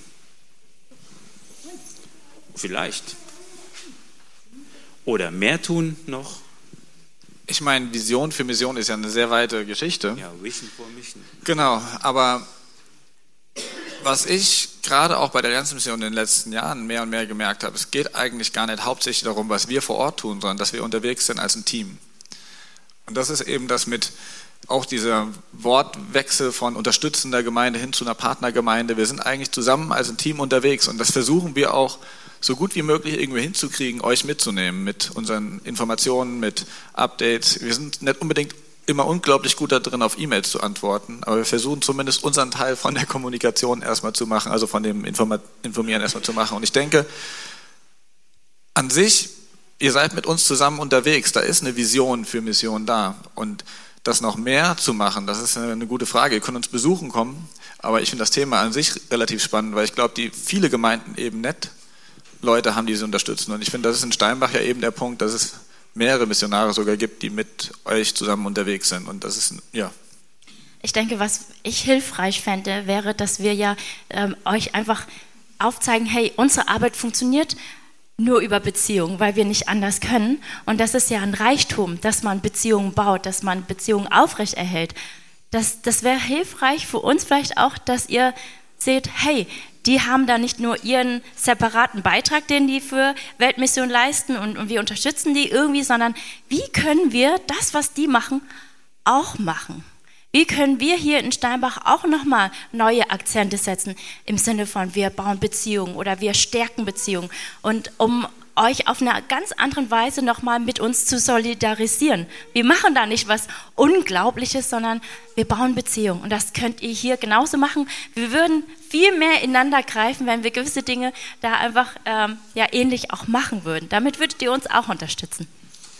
Vielleicht. Oder mehr tun noch? Ich meine, Vision für Mission ist ja eine sehr weite Geschichte. Ja, Vision for Mission. Genau, aber was ich gerade auch bei der Allianzmission in den letzten Jahren mehr und mehr gemerkt habe, es geht eigentlich gar nicht hauptsächlich darum, was wir vor Ort tun, sondern dass wir unterwegs sind als ein Team. Und das ist eben das mit auch dieser Wortwechsel von unterstützender Gemeinde hin zu einer Partnergemeinde. Wir sind eigentlich zusammen als ein Team unterwegs und das versuchen wir auch so gut wie möglich irgendwie hinzukriegen, euch mitzunehmen mit unseren Informationen, mit Updates. Wir sind nicht unbedingt immer unglaublich gut da drin, auf E-Mails zu antworten, aber wir versuchen zumindest unseren Teil von der Kommunikation erstmal zu machen, also von dem Informieren erstmal zu machen. Und ich denke, an sich, ihr seid mit uns zusammen unterwegs, da ist eine Vision für Mission da. Und das noch mehr zu machen, das ist eine gute Frage. Ihr könnt uns besuchen kommen, aber ich finde das Thema an sich relativ spannend, weil ich glaube, die viele Gemeinden eben nicht Leute haben, die sie unterstützen. Und ich finde, das ist in Steinbach ja eben der Punkt, dass es mehrere Missionare sogar gibt, die mit euch zusammen unterwegs sind. Und das ist, ja. Ich denke, was ich hilfreich fände, wäre, dass wir ja ähm, euch einfach aufzeigen, hey, unsere Arbeit funktioniert nur über Beziehungen, weil wir nicht anders können. Und das ist ja ein Reichtum, dass man Beziehungen baut, dass man Beziehungen aufrechterhält. Das, das wäre hilfreich für uns vielleicht auch, dass ihr seht, hey, die haben da nicht nur ihren separaten Beitrag, den die für Weltmission leisten und, und wir unterstützen die irgendwie, sondern wie können wir das, was die machen, auch machen? Wie können wir hier in Steinbach auch nochmal neue Akzente setzen im Sinne von wir bauen Beziehungen oder wir stärken Beziehungen und um euch auf eine ganz andere Weise nochmal mit uns zu solidarisieren. Wir machen da nicht was Unglaubliches, sondern wir bauen Beziehungen. Und das könnt ihr hier genauso machen. Wir würden viel mehr ineinander greifen, wenn wir gewisse Dinge da einfach ähm, ja, ähnlich auch machen würden. Damit würdet ihr uns auch unterstützen.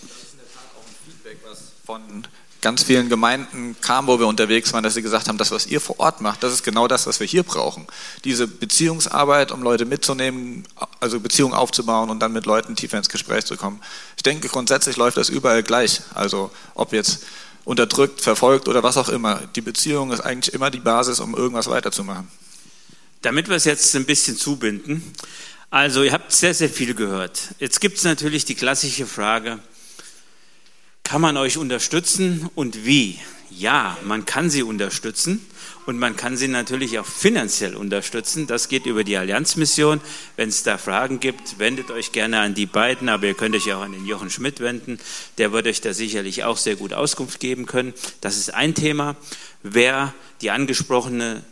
Das ist in der Tat auch ein Feedback, was von ganz vielen Gemeinden kam, wo wir unterwegs waren, dass sie gesagt haben, das, was ihr vor Ort macht, das ist genau das, was wir hier brauchen. Diese Beziehungsarbeit, um Leute mitzunehmen, also Beziehungen aufzubauen und dann mit Leuten tiefer ins Gespräch zu kommen. Ich denke, grundsätzlich läuft das überall gleich. Also ob jetzt unterdrückt, verfolgt oder was auch immer. Die Beziehung ist eigentlich immer die Basis, um irgendwas weiterzumachen. Damit wir es jetzt ein bisschen zubinden. Also ihr habt sehr, sehr viel gehört. Jetzt gibt es natürlich die klassische Frage, kann man euch unterstützen und wie? Ja, man kann sie unterstützen und man kann sie natürlich auch finanziell unterstützen. Das geht über die Allianzmission. Wenn es da Fragen gibt, wendet euch gerne an die beiden, aber ihr könnt euch auch an den Jochen Schmidt wenden. Der wird euch da sicherlich auch sehr gut Auskunft geben können. Das ist ein Thema. Wer die angesprochene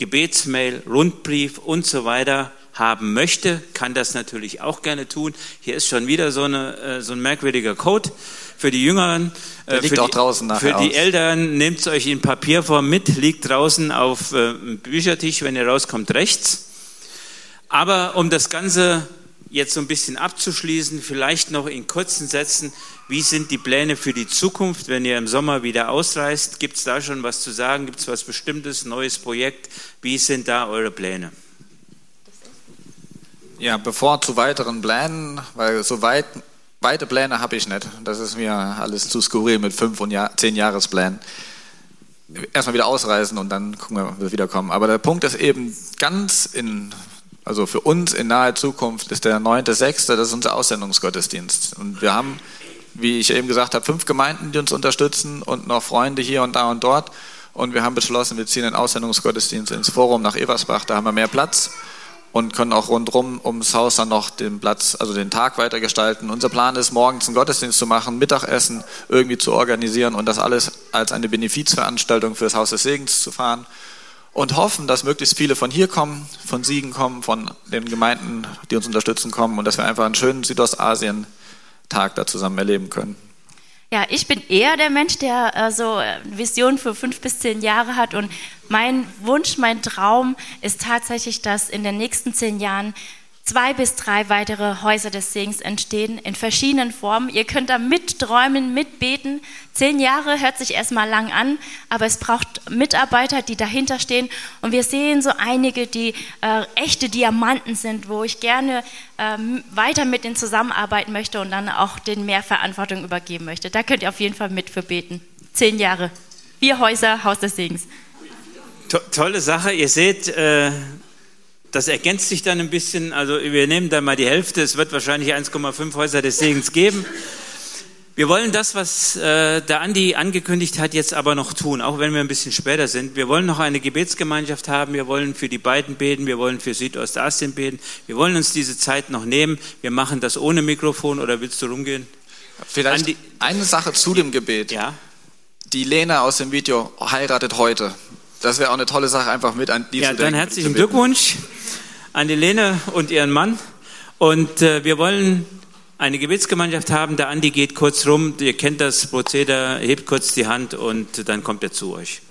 Gebetsmail, Rundbrief und so weiter haben möchte, kann das natürlich auch gerne tun. Hier ist schon wieder so, eine, äh, so ein merkwürdiger Code für die Jüngeren. Der liegt für auch die, draußen nachher Für die. Eltern nehmt es euch in Papierform mit, liegt draußen auf äh, dem Büchertisch, wenn ihr rauskommt, rechts. Aber um das Ganze jetzt so ein bisschen abzuschließen, vielleicht noch in kurzen Sätzen, wie sind die Pläne für die Zukunft, wenn ihr im Sommer wieder ausreist? Gibt es da schon was zu sagen? Gibt es was Bestimmtes, neues Projekt? Wie sind da eure Pläne? Ja, bevor zu weiteren Plänen, weil so weit, weite Pläne habe ich nicht. Das ist mir alles zu skurril mit fünf und Jahr, zehn Jahresplänen. Erstmal wieder ausreisen und dann gucken wir, ob wir wiederkommen. Aber der Punkt ist eben ganz in, also für uns in naher Zukunft ist der 9.6., das ist unser Aussendungsgottesdienst. Und wir haben, wie ich eben gesagt habe, fünf Gemeinden, die uns unterstützen und noch Freunde hier und da und dort. Und wir haben beschlossen, wir ziehen den Aussendungsgottesdienst ins Forum nach Eversbach, da haben wir mehr Platz und können auch rundherum ums Haus dann noch den Platz, also den Tag weiter gestalten. Unser Plan ist, morgens einen Gottesdienst zu machen, Mittagessen irgendwie zu organisieren und das alles als eine Benefizveranstaltung für das Haus des Segens zu fahren und hoffen, dass möglichst viele von hier kommen, von Siegen kommen, von den Gemeinden, die uns unterstützen, kommen und dass wir einfach einen schönen Südostasien-Tag da zusammen erleben können. Ja, ich bin eher der Mensch, der äh, so äh, Vision für fünf bis zehn Jahre hat. Und mein Wunsch, mein Traum ist tatsächlich, dass in den nächsten zehn Jahren zwei bis drei weitere Häuser des Segens entstehen in verschiedenen Formen. Ihr könnt da mitträumen, mitbeten. Zehn Jahre hört sich erstmal lang an, aber es braucht Mitarbeiter, die dahinter stehen. Und wir sehen so einige, die äh, echte Diamanten sind, wo ich gerne äh, weiter mit ihnen zusammenarbeiten möchte und dann auch den mehr Verantwortung übergeben möchte. Da könnt ihr auf jeden Fall mit für beten. Zehn Jahre. Vier Häuser, Haus des Segens. To tolle Sache. Ihr seht, äh, das ergänzt sich dann ein bisschen. Also wir nehmen da mal die Hälfte. Es wird wahrscheinlich 1,5 Häuser des Segens geben. Wir wollen das, was äh, der Andi angekündigt hat, jetzt aber noch tun, auch wenn wir ein bisschen später sind. Wir wollen noch eine Gebetsgemeinschaft haben. Wir wollen für die beiden beten. Wir wollen für Südostasien beten. Wir wollen uns diese Zeit noch nehmen. Wir machen das ohne Mikrofon oder willst du rumgehen? Vielleicht Andi, eine Sache zu dem Gebet. Ja. Die Lena aus dem Video heiratet heute. Das wäre auch eine tolle Sache, einfach mit an die Ja, dann herzlichen Glückwunsch an die Lene und ihren Mann. Und äh, wir wollen eine Gebetsgemeinschaft haben. Der Andi geht kurz rum. Ihr kennt das Prozedere, hebt kurz die Hand und dann kommt er zu euch.